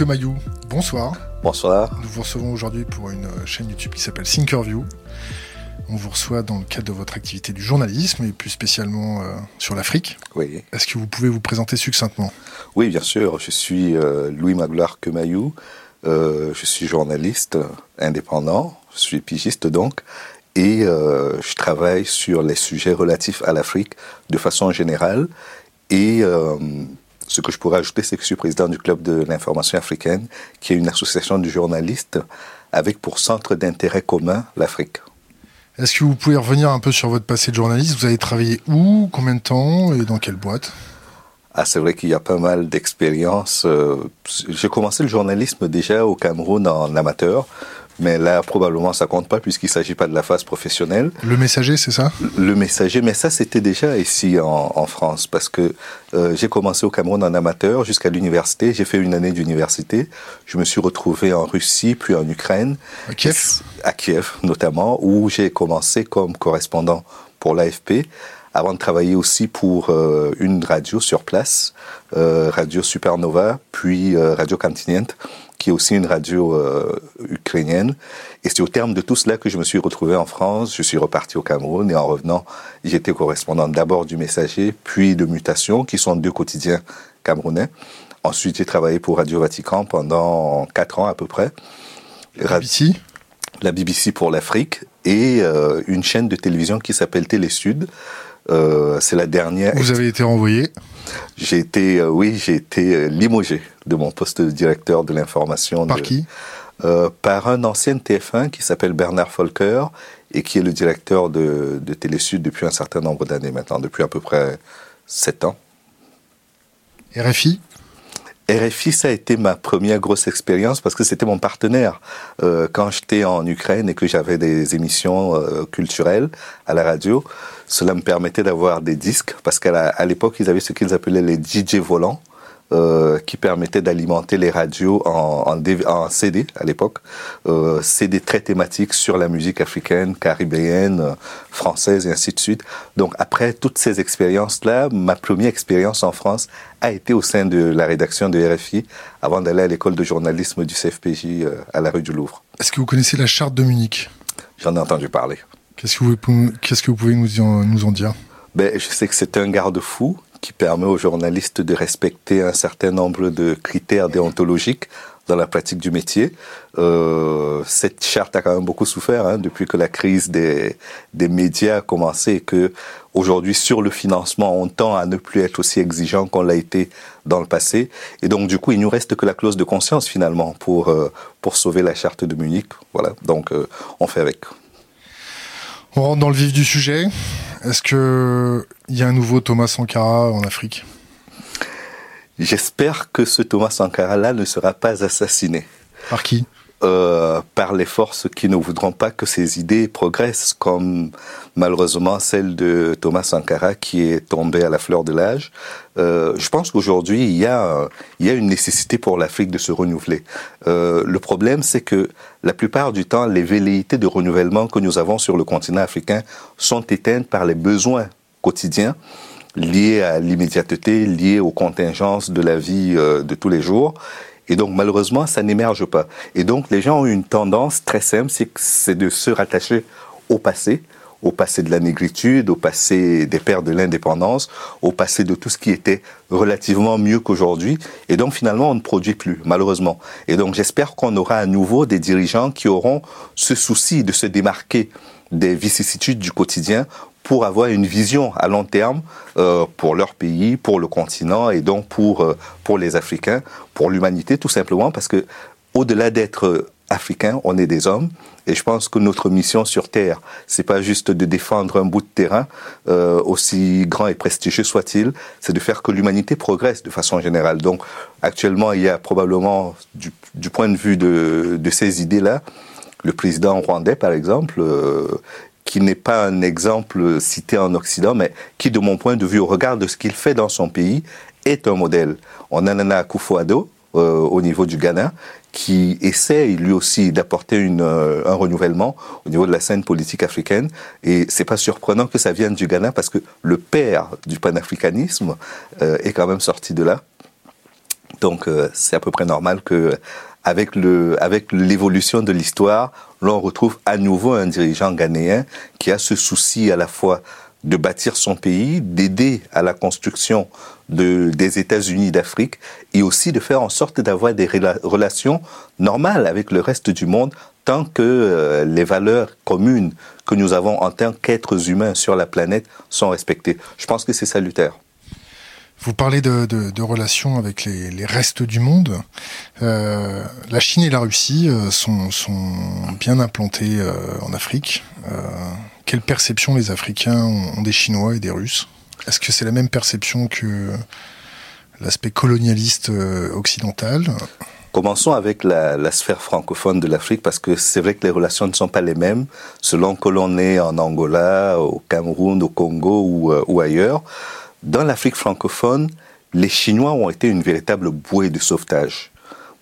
Kemayou, bonsoir. Bonsoir. Nous vous recevons aujourd'hui pour une chaîne YouTube qui s'appelle Thinkerview. On vous reçoit dans le cadre de votre activité du journalisme et plus spécialement euh, sur l'Afrique. Oui. Est-ce que vous pouvez vous présenter succinctement? Oui, bien sûr. Je suis euh, Louis Magloire Kemayou. Euh, je suis journaliste indépendant. Je suis pigiste donc. Et je travaille sur les sujets relatifs à l'Afrique de façon générale. Et ce que je pourrais ajouter, c'est que je suis président du Club de l'information africaine, qui est une association de journalistes avec pour centre d'intérêt commun l'Afrique. Est-ce que vous pouvez revenir un peu sur votre passé de journaliste? Vous avez travaillé où? Combien de temps? Et dans quelle boîte? Ah, c'est vrai qu'il y a pas mal d'expériences. Euh, j'ai commencé le journalisme déjà au Cameroun en amateur. Mais là, probablement, ça compte pas puisqu'il s'agit pas de la phase professionnelle. Le messager, c'est ça? Le messager, mais ça, c'était déjà ici en, en, France parce que euh, j'ai commencé au Cameroun en amateur jusqu'à l'université. J'ai fait une année d'université. Je me suis retrouvé en Russie, puis en Ukraine. À Kiev? À Kiev, notamment, où j'ai commencé comme correspondant pour l'AFP avant de travailler aussi pour euh, une radio sur place, euh, Radio Supernova, puis Radio Continent, qui est aussi une radio euh, ukrainienne. Et c'est au terme de tout cela que je me suis retrouvé en France. Je suis reparti au Cameroun et en revenant, j'étais correspondant d'abord du Messager, puis de Mutation, qui sont deux quotidiens camerounais. Ensuite, j'ai travaillé pour Radio Vatican pendant quatre ans à peu près. La BBC La BBC pour l'Afrique et euh, une chaîne de télévision qui s'appelle Télé Sud. Euh, c'est la dernière. Vous avez été renvoyé J'ai été, euh, oui, j'ai été euh, limogé de mon poste de directeur de l'information. Par de, qui? euh, Par un ancien TF1 qui s'appelle Bernard Volker et qui est le directeur de, de Télésud depuis un certain nombre d'années maintenant, depuis à peu près sept ans. RFI RFI, ça a été ma première grosse expérience parce que c'était mon partenaire euh, quand j'étais en Ukraine et que j'avais des émissions euh, culturelles à la radio. Cela me permettait d'avoir des disques parce qu'à l'époque, ils avaient ce qu'ils appelaient les DJ volants. Euh, qui permettaient d'alimenter les radios en, en, DV, en CD à l'époque, euh, CD très thématiques sur la musique africaine, caribéenne, euh, française et ainsi de suite. Donc après toutes ces expériences-là, ma première expérience en France a été au sein de la rédaction de RFI avant d'aller à l'école de journalisme du CFPJ à la rue du Louvre. Est-ce que vous connaissez la charte de Munich J'en ai entendu parler. Qu'est-ce que vous, qu'est-ce que vous pouvez nous en, nous en dire? Ben, Je sais que c'est un garde-fou qui permet aux journalistes de respecter un certain nombre de critères déontologiques dans la pratique du métier. Euh, cette charte a quand même beaucoup souffert hein, depuis que la crise des, des médias a commencé et que aujourd'hui sur le financement on tend à ne plus être aussi exigeant qu'on l'a été dans le passé et donc du coup il nous reste que la clause de conscience finalement pour euh, pour sauver la charte de Munich. Voilà donc euh, on fait avec. On rentre dans le vif du sujet. Est-ce que il y a un nouveau Thomas Sankara en Afrique? J'espère que ce Thomas Sankara-là ne sera pas assassiné. Par qui? Euh, par les forces qui ne voudront pas que ces idées progressent, comme malheureusement celle de Thomas Sankara qui est tombé à la fleur de l'âge. Euh, je pense qu'aujourd'hui, il, y a, il y a une nécessité pour l'Afrique de se renouveler. Euh, le problème, c'est que la plupart du temps, les velléités de renouvellement que nous avons sur le continent africain sont éteintes par les besoins quotidiens liés à l'immédiateté, liés aux contingences de la vie euh, de tous les jours. Et donc, malheureusement, ça n'émerge pas. Et donc, les gens ont une tendance très simple, c'est de se rattacher au passé, au passé de la négritude, au passé des pères de l'indépendance, au passé de tout ce qui était relativement mieux qu'aujourd'hui. Et donc, finalement, on ne produit plus, malheureusement. Et donc, j'espère qu'on aura à nouveau des dirigeants qui auront ce souci de se démarquer des vicissitudes du quotidien pour avoir une vision à long terme euh, pour leur pays, pour le continent et donc pour euh, pour les Africains, pour l'humanité tout simplement parce que au-delà d'être africain, on est des hommes et je pense que notre mission sur terre, c'est pas juste de défendre un bout de terrain euh, aussi grand et prestigieux soit-il, c'est de faire que l'humanité progresse de façon générale. Donc actuellement, il y a probablement du, point de vue de, de ces idées-là, le président rwandais par exemple euh, qui n'est pas un exemple cité en Occident, mais qui, de mon point de vue, au regard de ce qu'il fait dans son pays, est un modèle. On a Nana Akufo-Addo euh, au niveau du Ghana, qui essaie lui aussi d'apporter euh, un renouvellement au niveau de la scène politique africaine. Et c'est pas surprenant que ça vienne du Ghana parce que le père du panafricanisme euh, est quand même sorti de là. Donc c'est à peu près normal que avec le avec l'évolution de l'histoire, l'on retrouve à nouveau un dirigeant ghanéen qui a ce souci à la fois de bâtir son pays, d'aider à la construction de, des États-Unis d'Afrique et aussi de faire en sorte d'avoir des relations normales avec le reste du monde tant que euh, les valeurs communes que nous avons en tant qu'êtres humains sur la planète sont respectées. Je pense que c'est salutaire. Vous parlez de, de, de relations avec les, les, restes du monde. Euh, la Chine et la Russie euh, sont, sont bien implantées euh, en Afrique. Euh, quelle perception les Africains ont, des Chinois et des Russes? Est-ce que c'est la même perception que l'aspect colonialiste euh, occidental? Commençons avec la, la, sphère francophone de l'Afrique parce que c'est vrai que les relations ne sont pas les mêmes selon que l'on est en Angola, au Cameroun, au Congo ou, ou ailleurs. Dans l'Afrique francophone, les Chinois ont été une véritable bouée de sauvetage.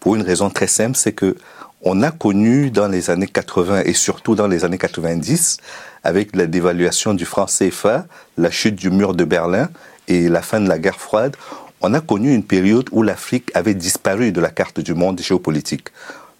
Pour une raison très simple, c'est que on a connu dans les années 80 et surtout dans les années 90, avec la dévaluation du franc CFA, la chute du mur de Berlin et la fin de la guerre froide, on a connu une période où l'Afrique avait disparu de la carte du monde géopolitique.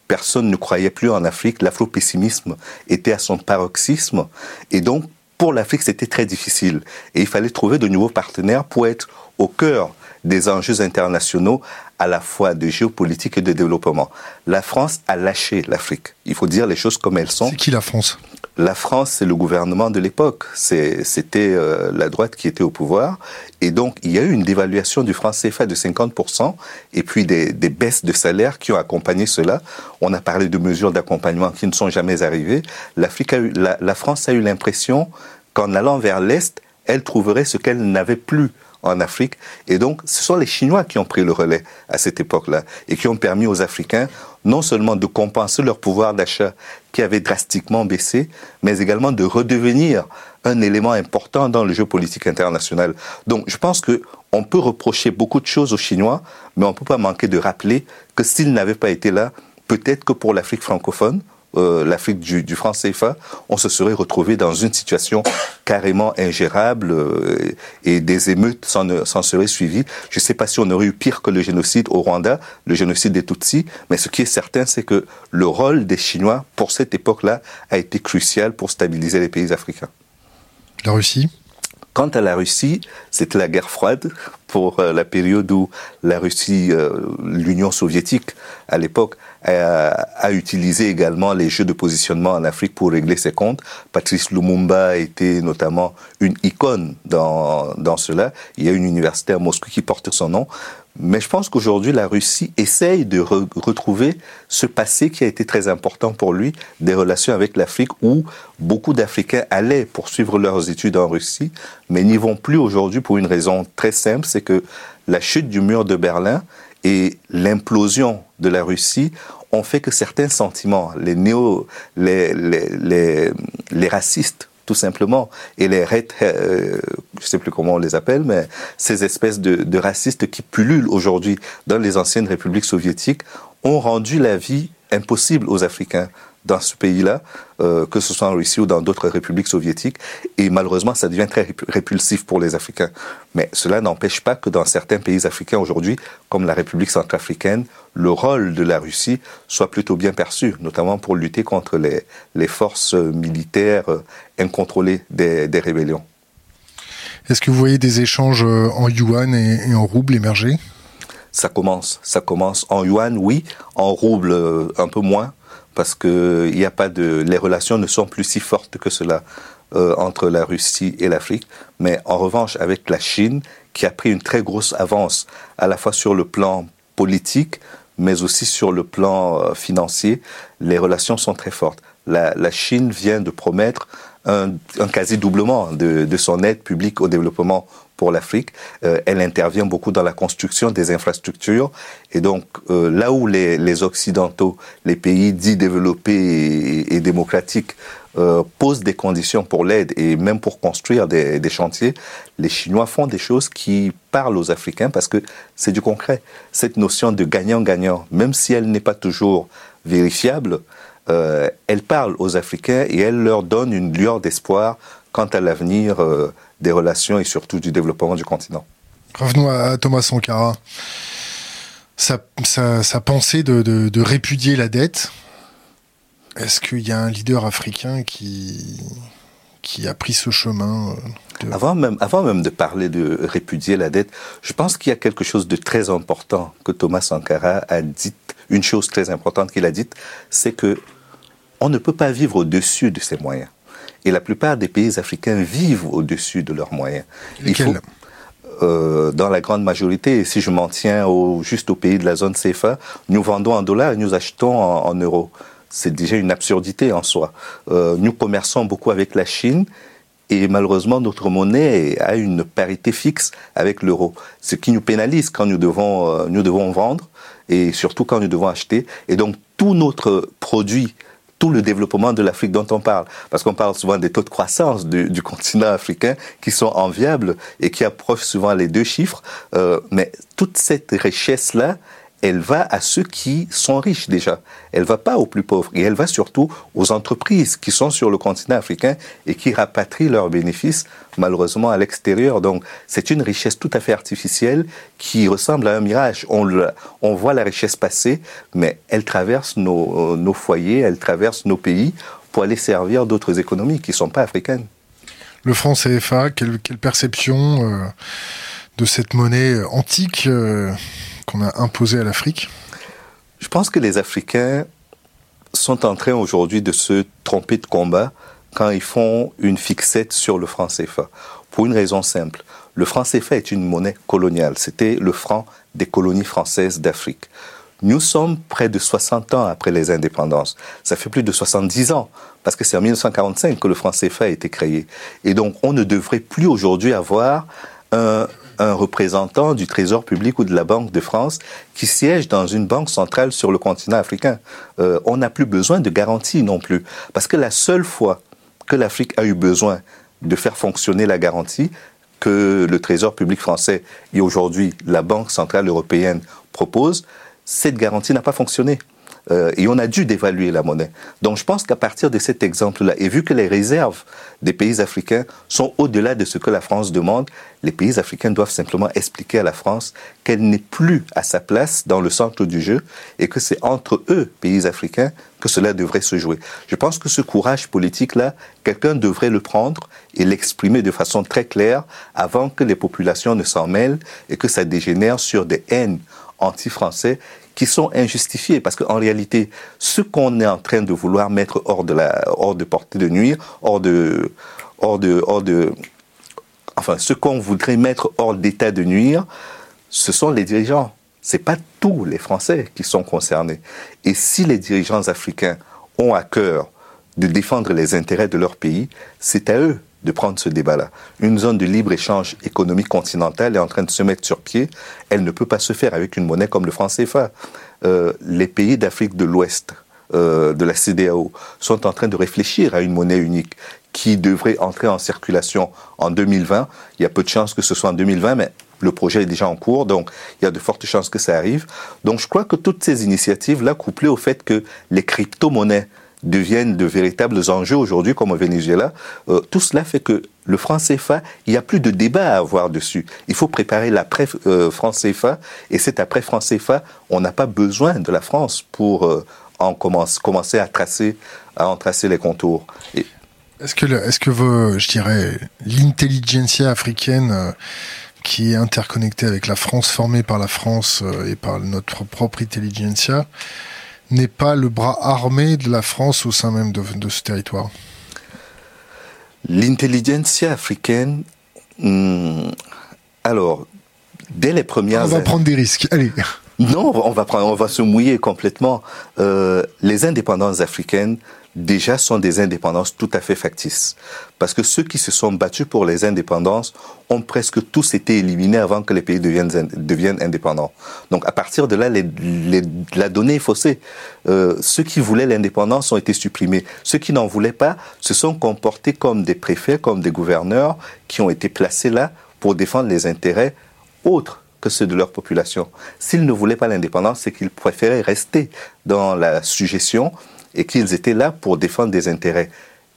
Personne ne croyait plus en Afrique, l'afro-pessimisme était à son paroxysme, et donc pour l'Afrique, c'était très difficile. Et il fallait trouver de nouveaux partenaires pour être au cœur des enjeux internationaux à la fois de géopolitique et de développement. La France a lâché l'Afrique. Il faut dire les choses comme elles sont. C'est qui la France? La France, c'est le gouvernement de l'époque. C'était euh, la droite qui était au pouvoir. Et donc, il y a eu une dévaluation du franc CFA de 50% et puis des, baisses de salaire qui ont accompagné cela. On a parlé de mesures d'accompagnement qui ne sont jamais arrivées. La, la France a eu l'impression qu'en allant vers l'Est, elle trouverait ce qu'elle n'avait plus en Afrique. Et donc, ce sont les Chinois qui ont pris le relais à cette époque-là et qui ont permis aux Africains non seulement de compenser leur pouvoir d'achat qui avait drastiquement baissé, mais également de redevenir un élément important dans le jeu politique international. Donc, je pense que on peut reprocher beaucoup de choses aux Chinois, mais on ne peut pas manquer de rappeler que s'ils n'avaient pas été là, peut-être que pour l'Afrique francophone, euh, l'Afrique du, du franc CFA, on se serait retrouvé dans une situation carrément ingérable euh, et des émeutes s'en seraient suivies. Je ne sais pas si on aurait eu pire que le génocide au Rwanda, le génocide des Tutsis, mais ce qui est certain, c'est que le rôle des Chinois pour cette époque-là a été crucial pour stabiliser les pays africains. La Russie? Quant à la Russie, c'était la guerre froide pour euh, la période où la Russie, euh, l'Union soviétique à l'époque, a, utilisé également les jeux de positionnement en Afrique pour régler ses comptes. Patrice Lumumba était notamment une icône dans, dans cela. Il y a une université à Moscou qui porte son nom. Mais je pense qu'aujourd'hui, la Russie essaye de re retrouver ce passé qui a été très important pour lui, des relations avec l'Afrique, où beaucoup d'Africains allaient poursuivre leurs études en Russie, mais n'y vont plus aujourd'hui pour une raison très simple, c'est que la chute du mur de Berlin et l'implosion de la Russie ont fait que certains sentiments, les néo, les, les, les racistes, tout simplement, et les euh, je sais plus comment on les appelle, mais ces espèces de racistes qui pullulent aujourd'hui dans les anciennes républiques soviétiques ont rendu la vie impossible aux Africains dans ce pays-là, euh, que ce soit en Russie ou dans d'autres républiques soviétiques. Et malheureusement, ça devient très répulsif pour les Africains. Mais cela n'empêche pas que dans certains pays africains aujourd'hui, comme la République centrafricaine, le rôle de la Russie soit plutôt bien perçu, notamment pour lutter contre les, les forces militaires euh, incontrôlées des, des rébellions. Est-ce que vous voyez des échanges euh, en yuan et, et en rouble émerger? Ça commence, ça commence en yuan, oui, en rouble un peu moins, parce que a pas les relations ne sont plus si fortes que cela euh, entre la Russie et l'Afrique. Mais en revanche, avec la Chine, qui a pris une très grosse avance, à la fois sur le plan politique, mais aussi sur le plan euh, financier, les relations sont très fortes. La, Chine vient de promettre un, quasi-doublement de, de son aide publique au développement pour l'Afrique. Euh, elle intervient beaucoup dans la construction des infrastructures. Et donc, euh, là où les, Occidentaux, les pays dits développés et, démocratiques, euh, posent des conditions pour l'aide et même pour construire des, chantiers, les Chinois font des choses qui parlent aux Africains parce que c'est du concret. Cette notion de gagnant-gagnant, même si elle n'est pas toujours vérifiable, elle parle aux Africains et elle leur donne une lueur d'espoir quant à l'avenir euh, des relations et surtout du développement du continent. Revenons à Thomas Sankara. sa, sa, pensée de, de, répudier la dette. Est-ce qu'il y a un leader africain qui, qui a pris ce chemin euh, avant, même, avant même de parler de répudier la dette, je pense qu'il y a quelque chose de très important que Thomas Sankara a dit. Une chose très importante qu'il a dite, c'est que on ne peut pas vivre au-dessus de ses moyens. Et la plupart des pays africains vivent au-dessus de leurs moyens. Lesquels? euh, dans la grande majorité, si je m'en tiens au, juste au pays de la zone CFA, nous vendons en dollars et nous achetons en, euros. C'est déjà une absurdité en soi. Euh, nous commerçons beaucoup avec la Chine et malheureusement notre monnaie a une parité fixe avec l'euro, ce qui nous pénalise quand nous devons, euh, nous devons vendre et surtout quand nous devons acheter. Et donc tout notre produit tout le développement de l'Afrique dont on parle. Parce qu'on parle souvent des taux de croissance du, du, continent africain qui sont enviables et qui approchent souvent les deux chiffres. Euh, mais toute cette richesse-là, elle va à ceux qui sont riches déjà. Elle va pas aux plus pauvres. Et elle va surtout aux entreprises qui sont sur le continent africain et qui rapatrient leurs bénéfices malheureusement à l'extérieur. Donc c'est une richesse tout à fait artificielle qui ressemble à un mirage. On, voit la richesse passer, mais elle traverse nos, nos foyers, elle traverse nos pays pour aller servir d'autres économies qui ne sont pas africaines. Le franc CFA, quelle, quelle perception euh, de cette monnaie antique euh, qu'on a imposé à l'Afrique Je pense que les Africains sont en train aujourd'hui de se tromper de combat quand ils font une fixette sur le franc CFA. Pour une raison simple. Le franc CFA est une monnaie coloniale. C'était le franc des colonies françaises d'Afrique. Nous sommes près de 60 ans après les indépendances. Ça fait plus de 70 ans, parce que c'est en 1945 que le franc CFA a été créé. Et donc, on ne devrait plus aujourd'hui avoir un, un représentant du Trésor public ou de la Banque de France qui siège dans une banque centrale sur le continent africain. Euh, on n'a plus besoin de garantie non plus. Parce que la seule fois que l'Afrique a eu besoin de faire fonctionner la garantie que le Trésor public français et aujourd'hui la Banque centrale européenne proposent, cette garantie n'a pas fonctionné. Euh, et on a dû dévaluer la monnaie. Donc je pense qu'à partir de cet exemple-là, et vu que les réserves des pays africains sont au-delà de ce que la France demande, les pays africains doivent simplement expliquer à la France qu'elle n'est plus à sa place dans le centre du jeu et que c'est entre eux, pays africains, que cela devrait se jouer. Je pense que ce courage politique-là, quelqu'un devrait le prendre et l'exprimer de façon très claire avant que les populations ne s'en mêlent et que ça dégénère sur des haines anti-français qui sont injustifiées parce qu'en réalité, ce qu'on est en train de vouloir mettre hors de la, hors de portée de nuire, hors de, hors de, hors de, enfin, ce qu'on voudrait mettre hors d'état de nuire, ce sont les dirigeants. C'est pas tous les Français qui sont concernés. Et si les dirigeants africains ont à cœur de défendre les intérêts de leur pays, c'est à eux de prendre ce débat-là. Une zone de libre-échange économique continentale est en train de se mettre sur pied. Elle ne peut pas se faire avec une monnaie comme le franc CFA. Euh, les pays d'Afrique de l'Ouest, euh, de la CDAO, sont en train de réfléchir à une monnaie unique qui devrait entrer en circulation en 2020. Il y a peu de chances que ce soit en 2020, mais le projet est déjà en cours, donc il y a de fortes chances que ça arrive. Donc je crois que toutes ces initiatives-là, couplées au fait que les crypto-monnaies deviennent de véritables enjeux aujourd'hui, comme au Venezuela. Euh, tout cela fait que le franc CFA, il n'y a plus de débat à avoir dessus. Il faut préparer l'après-franc euh, CFA, et cet après-franc CFA, on n'a pas besoin de la France pour euh, en commence, commencer à tracer, à en tracer les contours. Est-ce que, est-ce que je dirais, l'intelligentsia africaine qui est interconnectée avec la France, formée par la France et par notre propre intelligentsia, n'est pas le bras armé de la France au sein même de, ce territoire L'intelligentsia africaine, hmm, alors, dès les premières... On va prendre des risques, allez. Non, on va, prendre, on va se mouiller complètement. Euh, les indépendances africaines déjà sont des indépendances tout à fait factices. Parce que ceux qui se sont battus pour les indépendances ont presque tous été éliminés avant que les pays deviennent, deviennent indépendants. Donc à partir de là, les, la donnée est faussée. Euh, ceux qui voulaient l'indépendance ont été supprimés. Ceux qui n'en voulaient pas se sont comportés comme des préfets, comme des gouverneurs qui ont été placés là pour défendre les intérêts autres que ceux de leur population. S'ils ne voulaient pas l'indépendance, c'est qu'ils préféraient rester dans la suggestion et qu'ils étaient là pour défendre des intérêts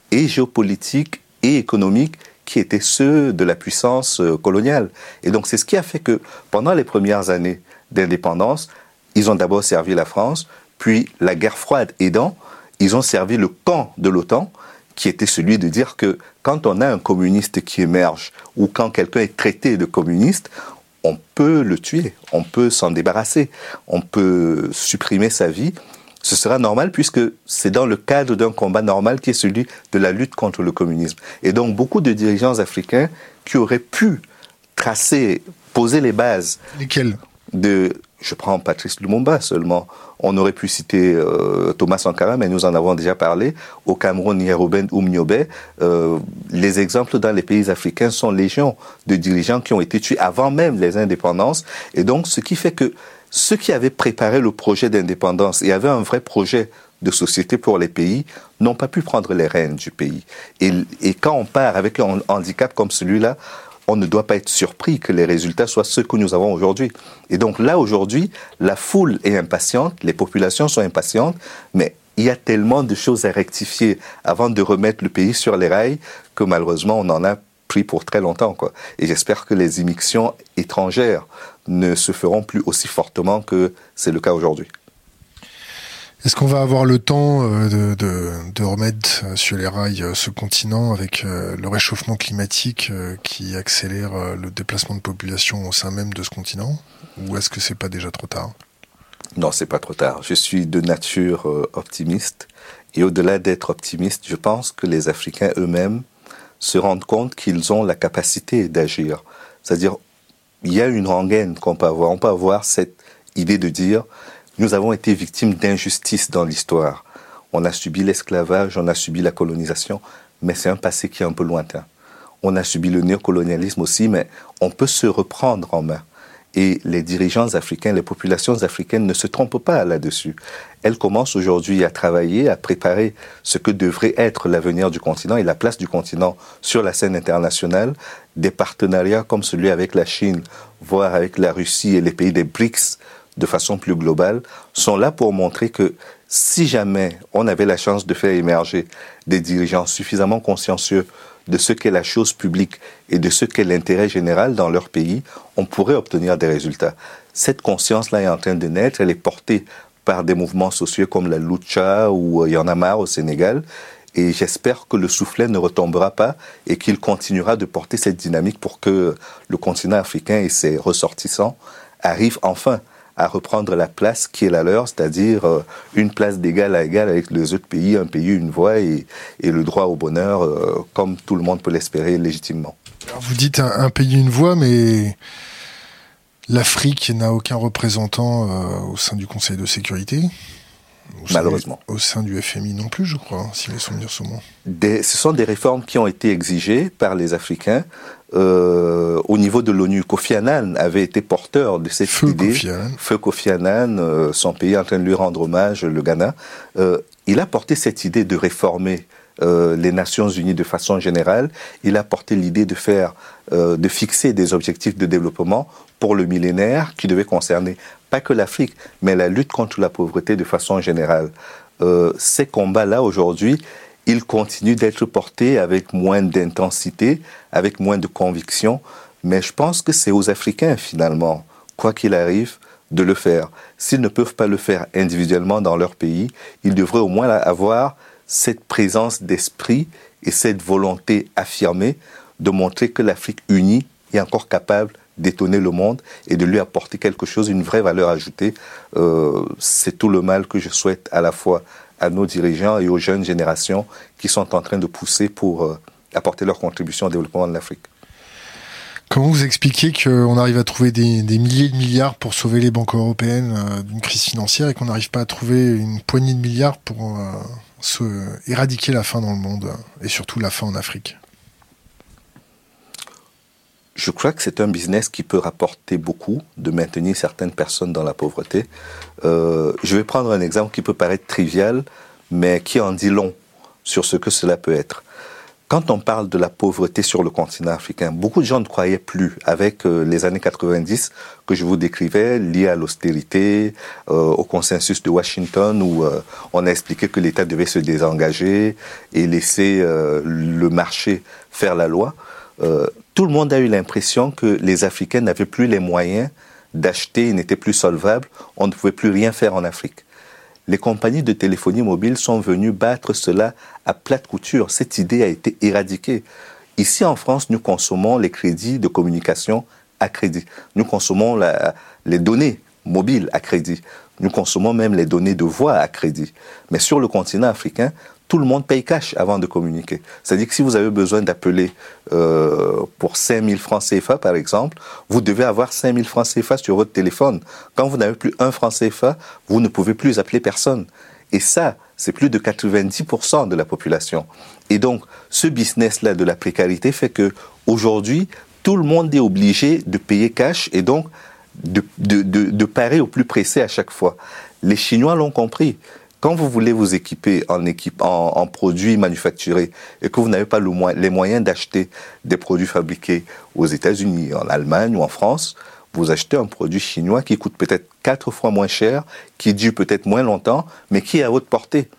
et géopolitiques et économiques qui étaient ceux de la puissance euh, coloniale. Et donc c'est ce qui a fait que pendant les premières années d'indépendance, ils ont d'abord servi la France, puis la guerre froide aidant, ils ont servi le camp de l'OTAN, qui était celui de dire que quand on a un communiste qui émerge, ou quand quelqu'un est traité de communiste, on peut le tuer, on peut s'en débarrasser, on peut supprimer sa vie. Ce sera normal puisque c'est dans le cadre d'un combat normal qui est celui de la lutte contre le communisme. Et donc beaucoup de dirigeants africains qui auraient pu tracer, poser les bases. Lesquels de, je prends Patrice Lumumba seulement. On aurait pu citer euh, Thomas Sankara, mais nous en avons déjà parlé. Au Cameroun, Yerouben ou Euh, les exemples dans les pays africains sont légion de dirigeants qui ont été tués avant même les indépendances. Et donc, ce qui fait que ceux qui avaient préparé le projet d'indépendance et avaient un vrai projet de société pour les pays n'ont pas pu prendre les rênes du pays. Et, et quand on part avec un handicap comme celui-là, on ne doit pas être surpris que les résultats soient ceux que nous avons aujourd'hui. Et donc là, aujourd'hui, la foule est impatiente, les populations sont impatientes, mais il y a tellement de choses à rectifier avant de remettre le pays sur les rails que malheureusement, on en a pris pour très longtemps. Quoi. Et j'espère que les émissions étrangères ne se feront plus aussi fortement que c'est le cas aujourd'hui. Est-ce qu'on va avoir le temps euh, de, remettre euh, sur les rails euh, ce continent avec le réchauffement climatique qui accélère le déplacement de population au sein même de ce continent? Ou est-ce que c'est pas déjà trop tard? Non, c'est pas trop tard. Je suis de nature optimiste. Et au-delà d'être optimiste, je pense que les Africains eux-mêmes se rendent compte qu'ils ont la capacité d'agir. C'est-à-dire, il y a une rengaine qu'on peut avoir. On peut avoir cette idée de dire nous avons été victimes d'injustices dans l'histoire. On a subi l'esclavage, on a subi la colonisation, mais c'est un passé qui est un peu lointain. On a subi le néocolonialisme aussi, mais on peut se reprendre en main. Et les dirigeants africains, les populations africaines ne se trompent pas là-dessus. Elles commencent aujourd'hui à travailler, à préparer ce que devrait être l'avenir du continent et la place du continent sur la scène internationale. Des partenariats comme celui avec la Chine, voire avec la Russie et les pays des BRICS de façon plus globale, sont là pour montrer que si jamais on avait la chance de faire émerger des dirigeants suffisamment consciencieux de ce qu'est la chose publique et de ce qu'est l'intérêt général dans leur pays, on pourrait obtenir des résultats. Cette conscience-là est en train de naître, elle est portée par des mouvements sociaux comme la Lucha ou Il y en a marre au Sénégal. Et j'espère que le soufflet ne retombera pas et qu'il continuera de porter cette dynamique pour que le continent africain et ses ressortissants arrivent enfin à reprendre la place qui est la leur, c'est-à-dire euh, une place d'égal à égal avec les autres pays, un pays, une voix et, le droit au bonheur, euh, comme tout le monde peut l'espérer légitimement. vous dites un, pays, une voix, mais l'Afrique n'a aucun représentant euh, au sein du Conseil de sécurité Malheureusement. au sein du FMI non plus, je crois, si les souvenirs sont bons. ce sont des réformes qui ont été exigées par les Africains euh, au niveau de l'ONU. Kofi Annan avait été porteur de cette idée. Feu Kofi Annan, euh, son pays en train de lui rendre hommage, le Ghana. Euh, il a porté cette idée de réformer les Nations Unies de façon générale. Il a porté l'idée de faire, de fixer des objectifs de développement pour le millénaire qui devaient concerner pas que l'Afrique, mais la lutte contre la pauvreté de façon générale. ces combats-là aujourd'hui, ils continuent d'être portés avec moins d'intensité, avec moins de conviction, mais je pense que c'est aux Africains finalement, quoi qu'il arrive, de le faire. S'ils ne peuvent pas le faire individuellement dans leur pays, ils devraient au moins avoir cette présence d'esprit et cette volonté affirmée de montrer que l'Afrique unie est encore capable d'étonner le monde et de lui apporter quelque chose, une vraie valeur ajoutée. Euh, c'est tout le mal que je souhaite à la fois à nos dirigeants et aux jeunes générations qui sont en train de pousser pour euh, apporter leur contribution au développement de l'Afrique. Comment vous expliquez qu'on arrive à trouver des, milliers de milliards pour sauver les banques européennes euh, d'une crise financière et qu'on n'arrive pas à trouver une poignée de milliards pour euh, éradiquer la faim dans le monde et surtout la faim en Afrique? Je crois que c'est un business qui peut rapporter beaucoup de maintenir certaines personnes dans la pauvreté. Euh, je vais prendre un exemple qui peut paraître trivial, mais qui en dit long sur ce que cela peut être. Quand on parle de la pauvreté sur le continent africain, beaucoup de gens ne croyaient plus avec euh, les années 90 que je vous décrivais, liées à l'austérité, euh, au consensus de Washington où on a expliqué que l'État devait se désengager et laisser le marché faire la loi tout le monde a eu l'impression que les Africains n'avaient plus les moyens d'acheter n'était plus solvable, on ne pouvait plus rien faire en Afrique. Les compagnies de téléphonie mobile sont venues battre cela à plate couture. Cette idée a été éradiquée. Ici en France, nous consommons les crédits de communication à crédit. Nous consommons les données mobiles à crédit. Nous consommons même les données de voix à crédit. Mais sur le continent africain, tout le monde paye cash avant de communiquer. C'est-à-dire que si vous avez besoin d'appeler euh, pour 5000 francs CFA, par exemple, vous devez avoir 5000 francs CFA sur votre téléphone. Quand vous n'avez plus un franc CFA, vous ne pouvez plus appeler personne. Et ça, c'est plus de 90% de la population. Et donc, ce business-là de la précarité fait que aujourd'hui, tout le monde est obligé de payer cash et donc de, parer au plus pressé à chaque fois. Les Chinois l'ont compris. Quand vous voulez vous équiper en, produits manufacturés et que vous n'avez pas le, les moyens d'acheter des produits fabriqués aux États-Unis, en Allemagne ou en France, vous achetez un produit chinois qui coûte peut-être quatre fois moins cher, qui dure peut-être moins longtemps, mais qui est à votre portée.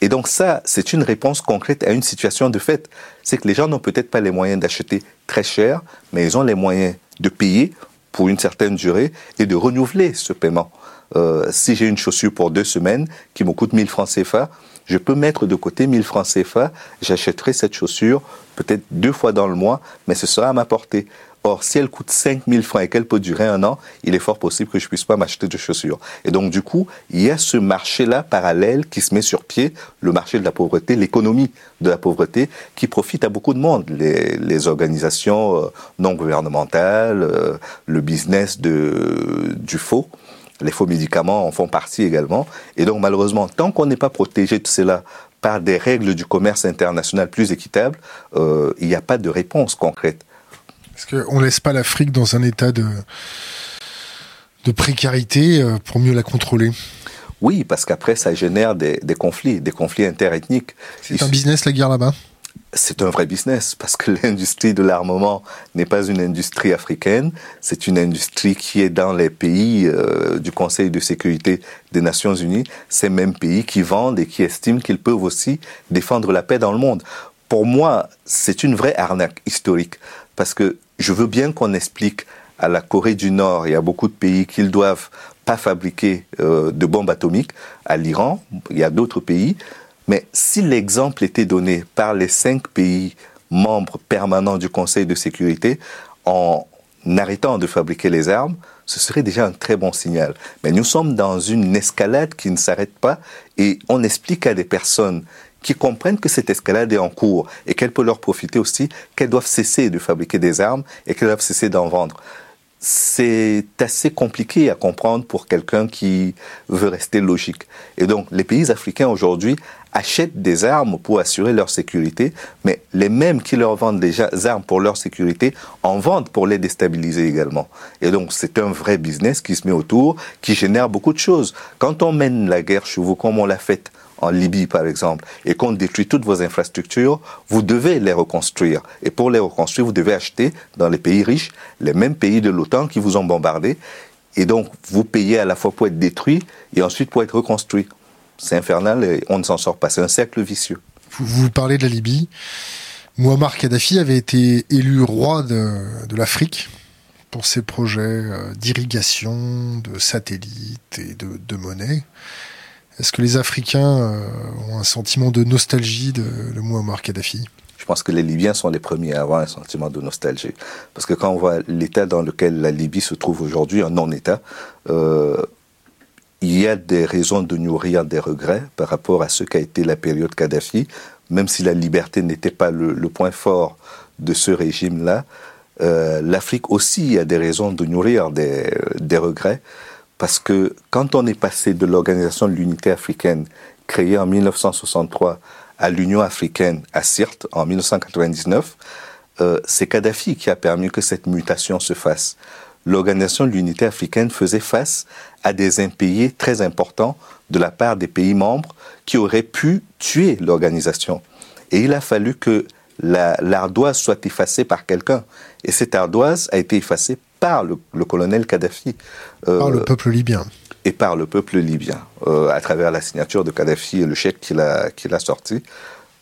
Et donc ça, c'est une réponse concrète à une situation de fait. C'est que les gens n'ont peut-être pas les moyens d'acheter très cher, mais ils ont les moyens de payer pour une certaine durée et de renouveler ce paiement. Euh, si j'ai une chaussure pour deux semaines qui me coûte 1000 francs CFA, je peux mettre de côté 1000 francs CFA, j'achèterai cette chaussure peut-être deux fois dans le mois, mais ce sera à ma portée. Or, si elle coûte 5000 francs et qu'elle peut durer un an, il est fort possible que je puisse pas m'acheter de chaussures. Et donc, du coup, il y a ce marché-là parallèle qui se met sur pied, le marché de la pauvreté, l'économie de la pauvreté, qui profite à beaucoup de monde. Les, les organisations euh, non gouvernementales, euh, le business de, du faux. Les faux médicaments en font partie également. Et donc, malheureusement, tant qu'on n'est pas protégé de cela par des règles du commerce international plus équitables, euh, il n'y a pas de réponse concrète. Est-ce qu'on ne laisse pas l'Afrique dans un état de, de précarité euh, pour mieux la contrôler Oui, parce qu'après, ça génère des, des conflits, des conflits interethniques. C'est un business, la guerre là-bas? C'est un vrai business parce que l'industrie de l'armement n'est pas une industrie africaine, c'est une industrie qui est dans les pays euh, du Conseil de sécurité des Nations Unies, ces mêmes pays qui vendent et qui estiment qu'ils peuvent aussi défendre la paix dans le monde. Pour moi, c'est une vraie arnaque historique parce que je veux bien qu'on explique à la Corée du Nord et à beaucoup de pays qu'ils doivent pas fabriquer euh, de bombes atomiques, à l'Iran, il y a d'autres pays, mais si l'exemple était donné par les cinq pays membres permanents du Conseil de sécurité en arrêtant de fabriquer les armes, ce serait déjà un très bon signal. Mais nous sommes dans une escalade qui ne s'arrête pas et on explique à des personnes qui comprennent que cette escalade est en cours et qu'elle peut leur profiter aussi, qu'elles doivent cesser de fabriquer des armes et qu'elles doivent cesser d'en vendre c'est assez compliqué à comprendre pour quelqu'un qui veut rester logique. Et donc, les pays africains aujourd'hui achètent des armes pour assurer leur sécurité, mais les mêmes qui leur vendent des armes pour leur sécurité en vendent pour les déstabiliser également. Et donc, c'est un vrai business qui se met autour, qui génère beaucoup de choses. Quand on mène la guerre chez vous, comme on l'a fait en Libye par exemple, et qu'on détruit toutes vos infrastructures, vous devez les reconstruire. Et pour les reconstruire, vous devez acheter dans les pays riches les mêmes pays de l'OTAN qui vous ont bombardé. Et donc, vous payez à la fois pour être détruit et ensuite pour être reconstruit. C'est infernal et on ne s'en sort pas. C'est un cercle vicieux. Vous, parlez de la Libye. Muammar Kadhafi avait été élu roi de, l'Afrique pour ses projets euh, d'irrigation, de satellites et de, de monnaie. Est-ce que les Africains euh, ont un sentiment de nostalgie de, de Muammar Kadhafi? Je pense que les Libyens sont les premiers à avoir un sentiment de nostalgie. Parce que quand on voit l'état dans lequel la Libye se trouve aujourd'hui, un non-état, euh, il y a des raisons de nourrir des regrets par rapport à ce qu'a été la période Kadhafi, même si la liberté n'était pas le, point fort de ce régime-là. Euh, L'Afrique aussi a des raisons de nourrir des, des regrets parce que quand on est passé de l'Organisation de l'Unité africaine, créée en 1963, à l'Union africaine à Sirte en 1999, euh, c'est Kadhafi qui a permis que cette mutation se fasse. L'Organisation de l'Unité africaine faisait face à des impayés très importants de la part des pays membres qui auraient pu tuer l'organisation. Et il a fallu que l'ardoise soit effacée par quelqu'un. Et cette ardoise a été effacée par le, colonel Kadhafi. Euh, par le peuple libyen. Et par le peuple libyen, euh, à travers la signature de Kadhafi et le chèque qu'il a, qu'il a sorti.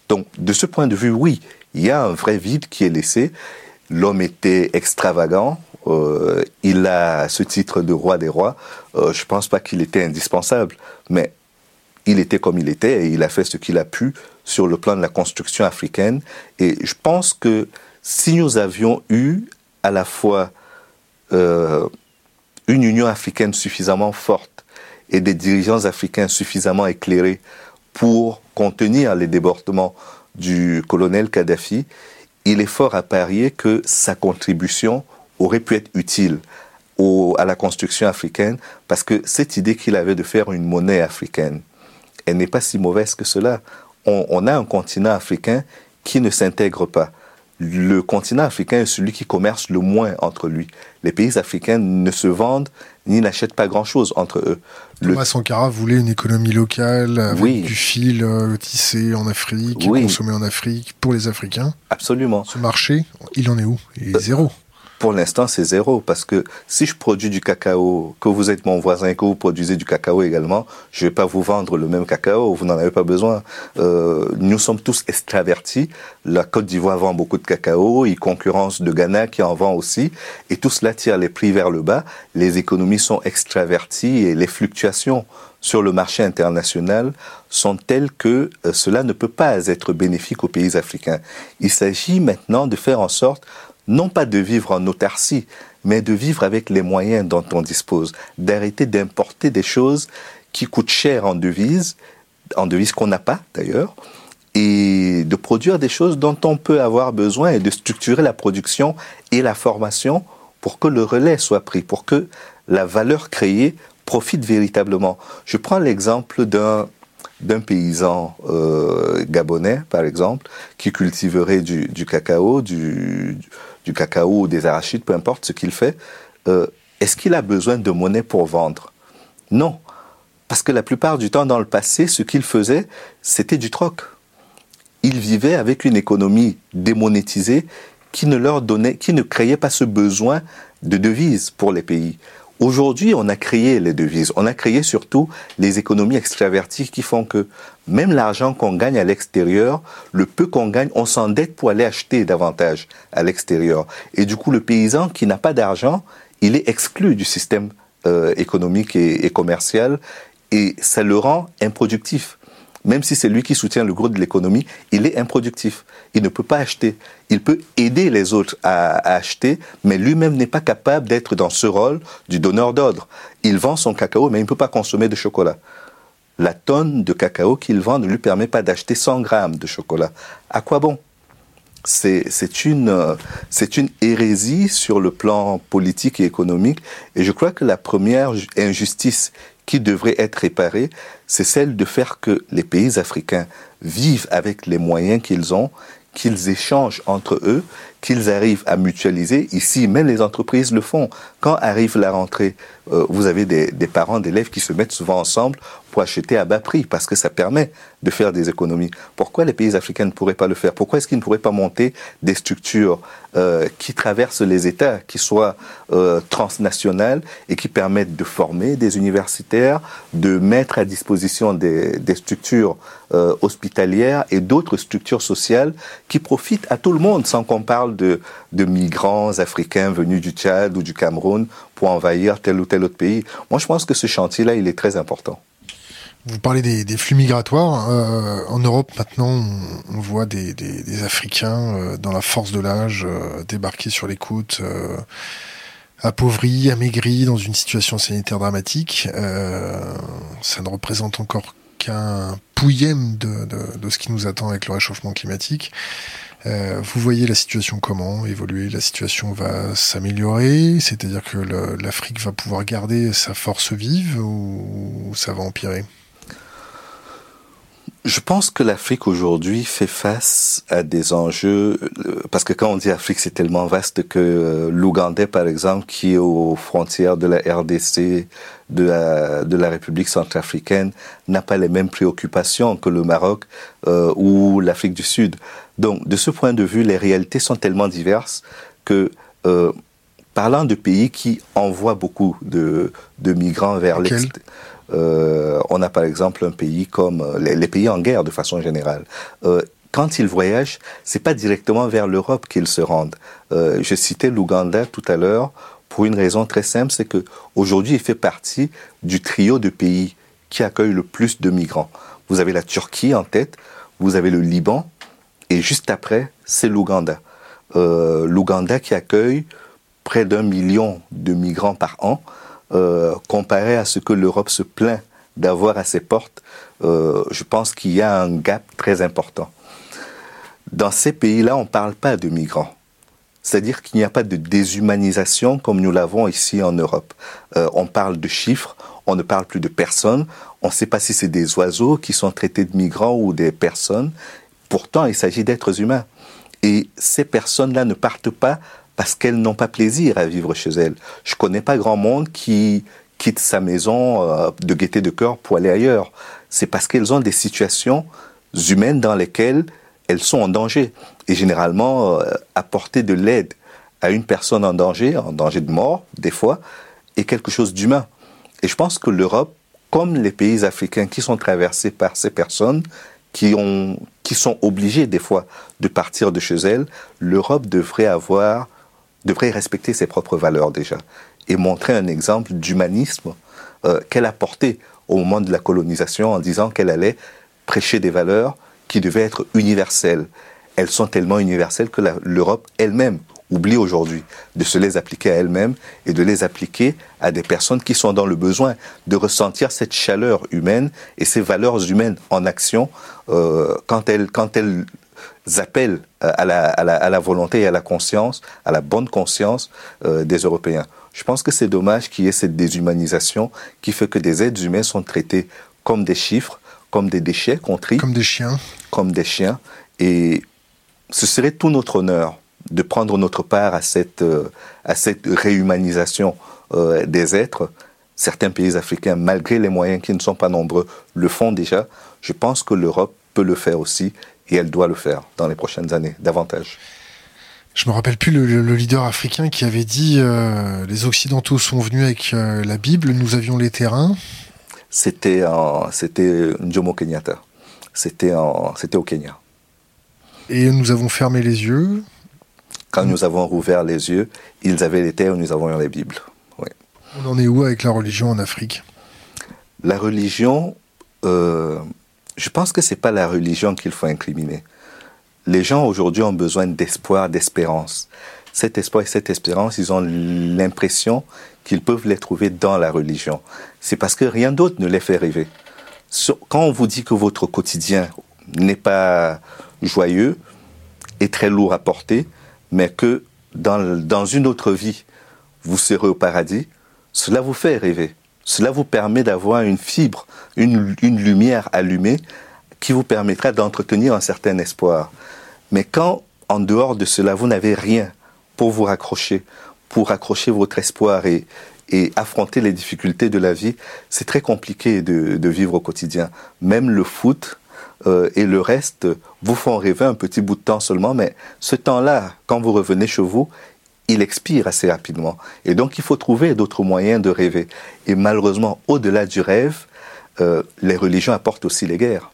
Donc, de ce point de vue, oui, il y a un vrai vide qui est laissé. L'homme était extravagant, euh, il a ce titre de roi des rois. Euh, je ne pense pas qu'il était indispensable, mais il était comme il était et il a fait ce qu'il a pu sur le plan de la construction africaine. Et je pense que si nous avions eu à la fois euh, une Union africaine suffisamment forte et des dirigeants africains suffisamment éclairés pour contenir les débordements du colonel Kadhafi, il est fort à parier que sa contribution aurait pu être utile à la construction africaine parce que cette idée qu'il avait de faire une monnaie africaine, elle n'est pas si mauvaise que cela. On, a un continent africain qui ne s'intègre pas. Le continent africain est celui qui commerce le moins entre lui. Les pays africains ne se vendent ni n'achètent pas grand-chose entre eux. Thomas Sankara voulait une économie locale avec du fil euh, tissé en Afrique, consommé en Afrique pour les Africains. Absolument. Ce marché, il en est où? Il est euh, zéro. Pour l'instant, c'est zéro parce que si je produis du cacao, que vous êtes mon voisin, que vous produisez du cacao également, je vais pas vous vendre le même cacao. Vous n'en avez pas besoin. Euh, nous sommes tous extravertis. La Côte d'Ivoire vend beaucoup de cacao, il concurrence de Ghana qui en vend aussi, et tout cela tire les prix vers le bas. Les économies sont extraverties et les fluctuations sur le marché international sont telles que euh, cela ne peut pas être bénéfique aux pays africains. Il s'agit maintenant de faire en sorte non pas de vivre en autarcie, mais de vivre avec les moyens dont on dispose, d'arrêter d'importer des choses qui coûtent cher en devises, en devises qu'on n'a pas d'ailleurs, et de produire des choses dont on peut avoir besoin et de structurer la production et la formation pour que le relais soit pris, pour que la valeur créée profite véritablement. Je prends l'exemple d'un d'un paysan euh, gabonais, par exemple, qui cultiverait du, du cacao, du, du cacao ou des arachides, peu importe ce qu'il fait, euh, est-ce qu'il a besoin de monnaie pour vendre? Non. Parce que la plupart du temps, dans le passé, ce qu'il faisait, c'était du troc. Il vivait avec une économie démonétisée qui ne leur donnait, qui ne créait pas ce besoin de devises pour les pays. Aujourd'hui, on a créé les devises, on a créé surtout les économies extraverties qui font que même l'argent qu'on gagne à l'extérieur, le peu qu'on gagne, on s'endette pour aller acheter davantage à l'extérieur. Et du coup, le paysan qui n'a pas d'argent, il est exclu du système euh, économique et commercial et ça le rend improductif même si c'est lui qui soutient le gros de l'économie, il est improductif. Il ne peut pas acheter. Il peut aider les autres à, acheter, mais lui-même n'est pas capable d'être dans ce rôle du donneur d'ordre. Il vend son cacao, mais il ne peut pas consommer de chocolat. La tonne de cacao qu'il vend ne lui permet pas d'acheter 100 grammes de chocolat. À quoi bon? C'est une, une hérésie sur le plan politique et économique. Et je crois que la première injustice qui devrait être réparée, c'est celle de faire que les pays africains vivent avec les moyens qu'ils ont, qu'ils échangent entre eux, qu'ils arrivent à mutualiser. Ici, même les entreprises le font. Quand arrive la rentrée, euh, vous avez des, des parents d'élèves qui se mettent souvent ensemble pour acheter à bas prix parce que ça permet de faire des économies. Pourquoi les pays africains ne pourraient pas le faire? Pourquoi est-ce qu'ils ne pourraient pas monter des structures euh, qui traversent les États, qui soient euh, transnationales et qui permettent de former des universitaires, de mettre à disposition des, structures hospitalières et d'autres structures sociales qui profitent à tout le monde? Sans qu'on parle de migrants africains venus du Tchad ou du Cameroun pour envahir tel ou tel autre pays. Moi, je pense que ce chantier-là, il est très important. Vous parlez des, flux migratoires. Euh, en Europe, maintenant, on, voit des, Africains euh, dans la force de l'âge euh, débarquer sur les côtes, appauvris, amaigris, dans une situation sanitaire dramatique. ça ne représente encore qu'un pouillème de, ce qui nous attend avec le réchauffement climatique. Vous voyez la situation comment évoluer La situation va s'améliorer C'est-à-dire que l'Afrique va pouvoir garder sa force vive ou ça va empirer? Je pense que l'Afrique aujourd'hui fait face à des enjeux, euh, parce que quand on dit Afrique, c'est tellement vaste que euh, l'Ougandais, par exemple, qui est aux frontières de la RDC, de la, République centrafricaine, n'a pas les mêmes préoccupations que le Maroc euh, ou l'Afrique du Sud. Donc, de ce point de vue, les réalités sont tellement diverses que, euh, parlant de pays qui envoient beaucoup de, de migrants vers l'Est, euh, on a par exemple un pays comme euh, les, pays en guerre de façon générale. Euh, quand ils voyagent, c'est pas directement vers l'Europe qu'ils se rendent. je citais l'Ouganda tout à l'heure pour une raison très simple, c'est que aujourd'hui, il fait partie du trio de pays qui accueillent le plus de migrants. Vous avez la Turquie en tête, vous avez le Liban, et juste après, c'est l'Ouganda. Euh, L'Ouganda qui accueille près d'un million de migrants par an, euh, comparé à ce que l'Europe se plaint d'avoir à ses portes, euh, je pense qu'il y a un gap très important. Dans ces pays-là, on ne parle pas de migrants. C'est-à-dire qu'il n'y a pas de déshumanisation comme nous l'avons ici en Europe. On parle de chiffres, on ne parle plus de personnes, on ne sait pas si c'est des oiseaux qui sont traités de migrants ou des personnes. Pourtant, il s'agit d'êtres humains. Et ces personnes-là ne partent pas parce qu'elles n'ont pas plaisir à vivre chez elles. Je connais pas grand monde qui quitte sa maison euh, de gaieté de cœur pour aller ailleurs. C'est parce qu'elles ont des situations humaines dans lesquelles elles sont en danger. Et généralement, euh, apporter de l'aide à une personne en danger, en danger de mort, des fois, est quelque chose d'humain. Et je pense que l'Europe, comme les pays africains qui sont traversés par ces personnes, qui, ont, qui sont obligées des fois de partir de chez elles, l'Europe devrait avoir devrait respecter ses propres valeurs déjà et montrer un exemple d'humanisme euh, qu'elle a porté au moment de la colonisation en disant qu'elle allait prêcher des valeurs qui devaient être universelles. Elles sont tellement universelles que l'Europe elle-même oublie aujourd'hui de se les appliquer à elle-même et de les appliquer à des personnes qui sont dans le besoin de ressentir cette chaleur humaine et ces valeurs humaines en action euh, quand elles, quand elles appellent euh, à la, à, la, à la, volonté et à la conscience, à la bonne conscience euh, des Européens. Je pense que c'est dommage qu'il y ait cette déshumanisation qui fait que des êtres humains sont traités comme des chiffres, comme des déchets qu'on trie. Comme des chiens. Comme des chiens. Et ce serait tout notre honneur de prendre notre part à cette, euh, à cette réhumanisation euh, des êtres. Certains pays africains, malgré les moyens qui ne sont pas nombreux, le font déjà. Je pense que l'Europe peut le faire aussi et elle doit le faire dans les prochaines années, davantage. Je me rappelle plus le, leader africain qui avait dit euh, les Occidentaux sont venus avec euh, la Bible, nous avions les terrains. C'était c'était Njomo Kenyatta. C'était c'était au Kenya. Et nous avons fermé les yeux. Quand nous avons rouvert les yeux, ils avaient les terres, nous avons les Bibles. Oui. On en est où avec la religion en Afrique? La religion, euh, je pense que c'est pas la religion qu'il faut incriminer. Les gens aujourd'hui ont besoin d'espoir, d'espérance. Cet espoir et cette espérance, ils ont l'impression qu'ils peuvent les trouver dans la religion. C'est parce que rien d'autre ne les fait rêver. Quand on vous dit que votre quotidien n'est pas joyeux et très lourd à porter, mais que dans, dans une autre vie, vous serez au paradis, cela vous fait rêver. Cela vous permet d'avoir une fibre, une, une, lumière allumée qui vous permettra d'entretenir un certain espoir. Mais quand, en dehors de cela, vous n'avez rien pour vous raccrocher, pour accrocher votre espoir et, et affronter les difficultés de la vie, c'est très compliqué de, de, vivre au quotidien. Même le foot euh, et le reste vous font rêver un petit bout de temps seulement, mais ce temps-là, quand vous revenez chez vous, il expire assez rapidement. Et donc, il faut trouver d'autres moyens de rêver. Et malheureusement, au-delà du rêve, euh, les religions apportent aussi les guerres.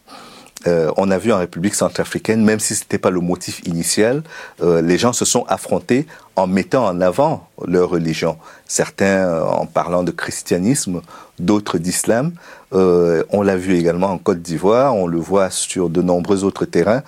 Euh, on a vu en République centrafricaine, même si ce n'était pas le motif initial, les gens se sont affrontés en mettant en avant leur religion. Certains en parlant de christianisme, d'autres d'islam. Euh, on l'a vu également en Côte d'Ivoire, on le voit sur de nombreux autres terrains.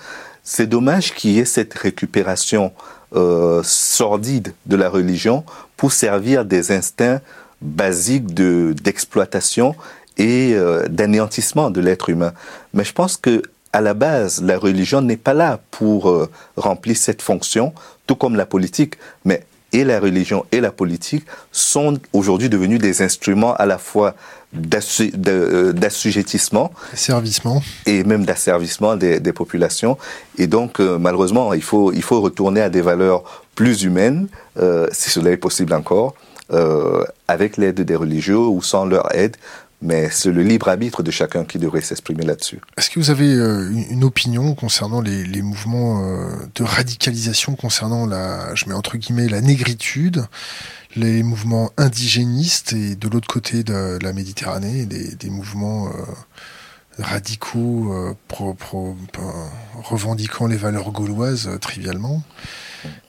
C'est dommage qu'il y ait cette récupération euh, sordide de la religion pour servir des instincts basiques de d'exploitation et euh, d'anéantissement de l'être humain. Mais je pense que à la base, la religion n'est pas là pour remplir cette fonction, tout comme la politique. Mais et la religion et la politique sont aujourd'hui devenus des instruments à la fois euh, d'assujettissement, servissement et même d'asservissement des, des, populations. Et donc, euh, malheureusement, il faut, il faut retourner à des valeurs plus humaines, euh, si cela est possible encore, euh, avec l'aide des religieux ou sans leur aide, mais c'est le libre arbitre de chacun qui devrait s'exprimer là-dessus. Est-ce que vous avez euh, une opinion concernant les, mouvements euh, de radicalisation concernant la, je mets entre guillemets, la négritude, les mouvements indigénistes et de l'autre côté de la Méditerranée, des, mouvements euh, radicaux pro, pro, revendiquant les valeurs gauloises trivialement?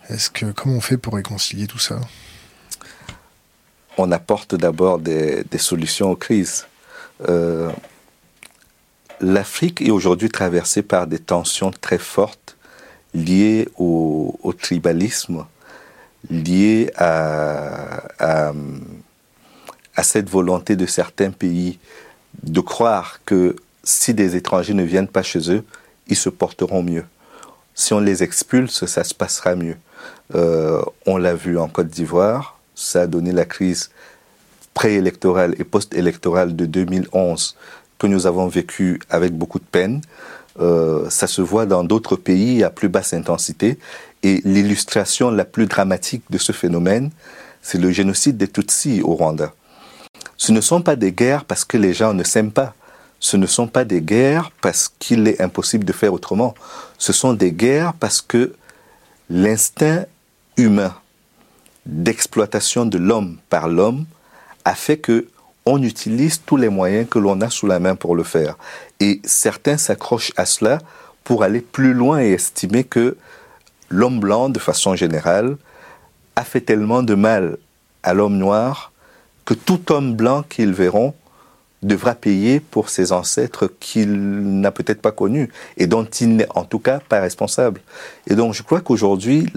Est-ce que comment on fait pour réconcilier tout ça? On apporte d'abord des, solutions aux crises. Euh, L'Afrique est aujourd'hui traversée par des tensions très fortes liées au, tribalisme, liées à, cette volonté de certains pays de croire que si des étrangers ne viennent pas chez eux, ils se porteront mieux. Si on les expulse, ça se passera mieux. Euh, on l'a vu en Côte d'Ivoire, ça a donné la crise préélectorale et post-électorale de 2011 que nous avons vécu avec beaucoup de peine. Euh, ça se voit dans d'autres pays à plus basse intensité. Et l'illustration la plus dramatique de ce phénomène, c'est le génocide des Tutsis au Rwanda. Ce ne sont pas des guerres parce que les gens ne s'aiment pas. Ce ne sont pas des guerres parce qu'il est impossible de faire autrement. Ce sont des guerres parce que l'instinct humain d'exploitation de l'homme par l'homme a fait que on utilise tous les moyens que l'on a sous la main pour le faire. Et certains s'accrochent à cela pour aller plus loin et estimer que l'homme blanc, de façon générale, a fait tellement de mal à l'homme noir que tout homme blanc qu'ils verront devra payer pour ses ancêtres qu'il n'a peut-être pas connus et dont il n'est en tout cas pas responsable. Et donc je crois qu'aujourd'hui,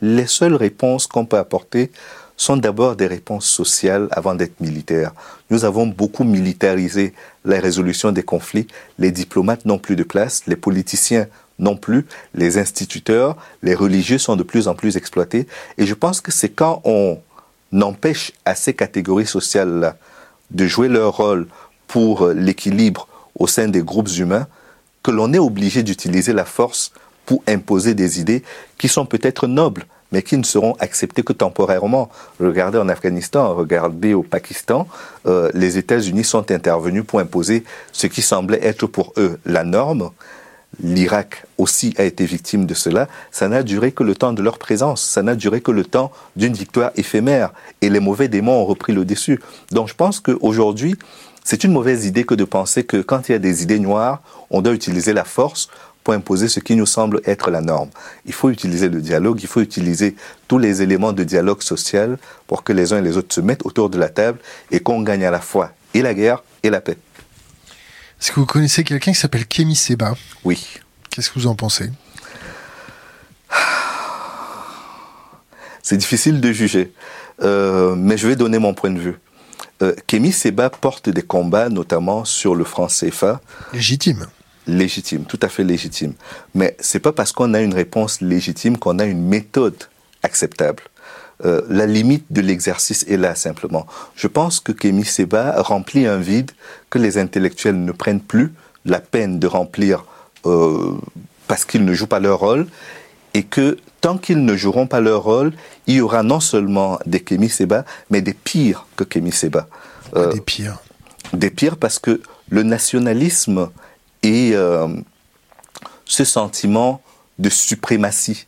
les seules réponses qu'on peut apporter sont d'abord des réponses sociales avant d'être militaires. Nous avons beaucoup militarisé la résolution des conflits. Les diplomates n'ont plus de place, les politiciens non plus, les instituteurs, les religieux sont de plus en plus exploités. Et je pense que c'est quand on empêche à ces catégories sociales-là de jouer leur rôle pour l'équilibre au sein des groupes humains que l'on est obligé d'utiliser la force pour imposer des idées qui sont peut-être nobles, mais qui ne seront acceptés que temporairement. Regardez en Afghanistan, regardez au Pakistan, euh, les États-Unis sont intervenus pour imposer ce qui semblait être pour eux la norme. L'Irak aussi a été victime de cela. Ça n'a duré que le temps de leur présence. Ça n'a duré que le temps d'une victoire éphémère. Et les mauvais démons ont repris le dessus. Donc je pense qu'aujourd'hui, c'est une mauvaise idée que de penser que quand il y a des idées noires, on doit utiliser la force pour imposer ce qui nous semble être la norme. Il faut utiliser le dialogue, il faut utiliser tous les éléments de dialogue social pour que les uns et les autres se mettent autour de la table et qu'on gagne à la fois et la guerre et la paix. Est-ce que vous connaissez quelqu'un qui s'appelle Kémy Seba Oui. Qu'est-ce que vous en pensez? C'est difficile de juger, euh, mais je vais donner mon point de vue. Euh, Kémy Seba porte des combats, notamment sur le franc CFA. Légitime légitime, tout à fait légitime. Mais c'est pas parce qu'on a une réponse légitime qu'on a une méthode acceptable. Euh, la limite de l'exercice est là simplement. Je pense que Kémy Seba remplit un vide que les intellectuels ne prennent plus la peine de remplir euh, parce qu'ils ne jouent pas leur rôle et que tant qu'ils ne joueront pas leur rôle, il y aura non seulement des Kémy Seba, mais des pires que Kémy Seba. Euh, des pires? Des pires parce que le nationalisme et euh, ce sentiment de suprématie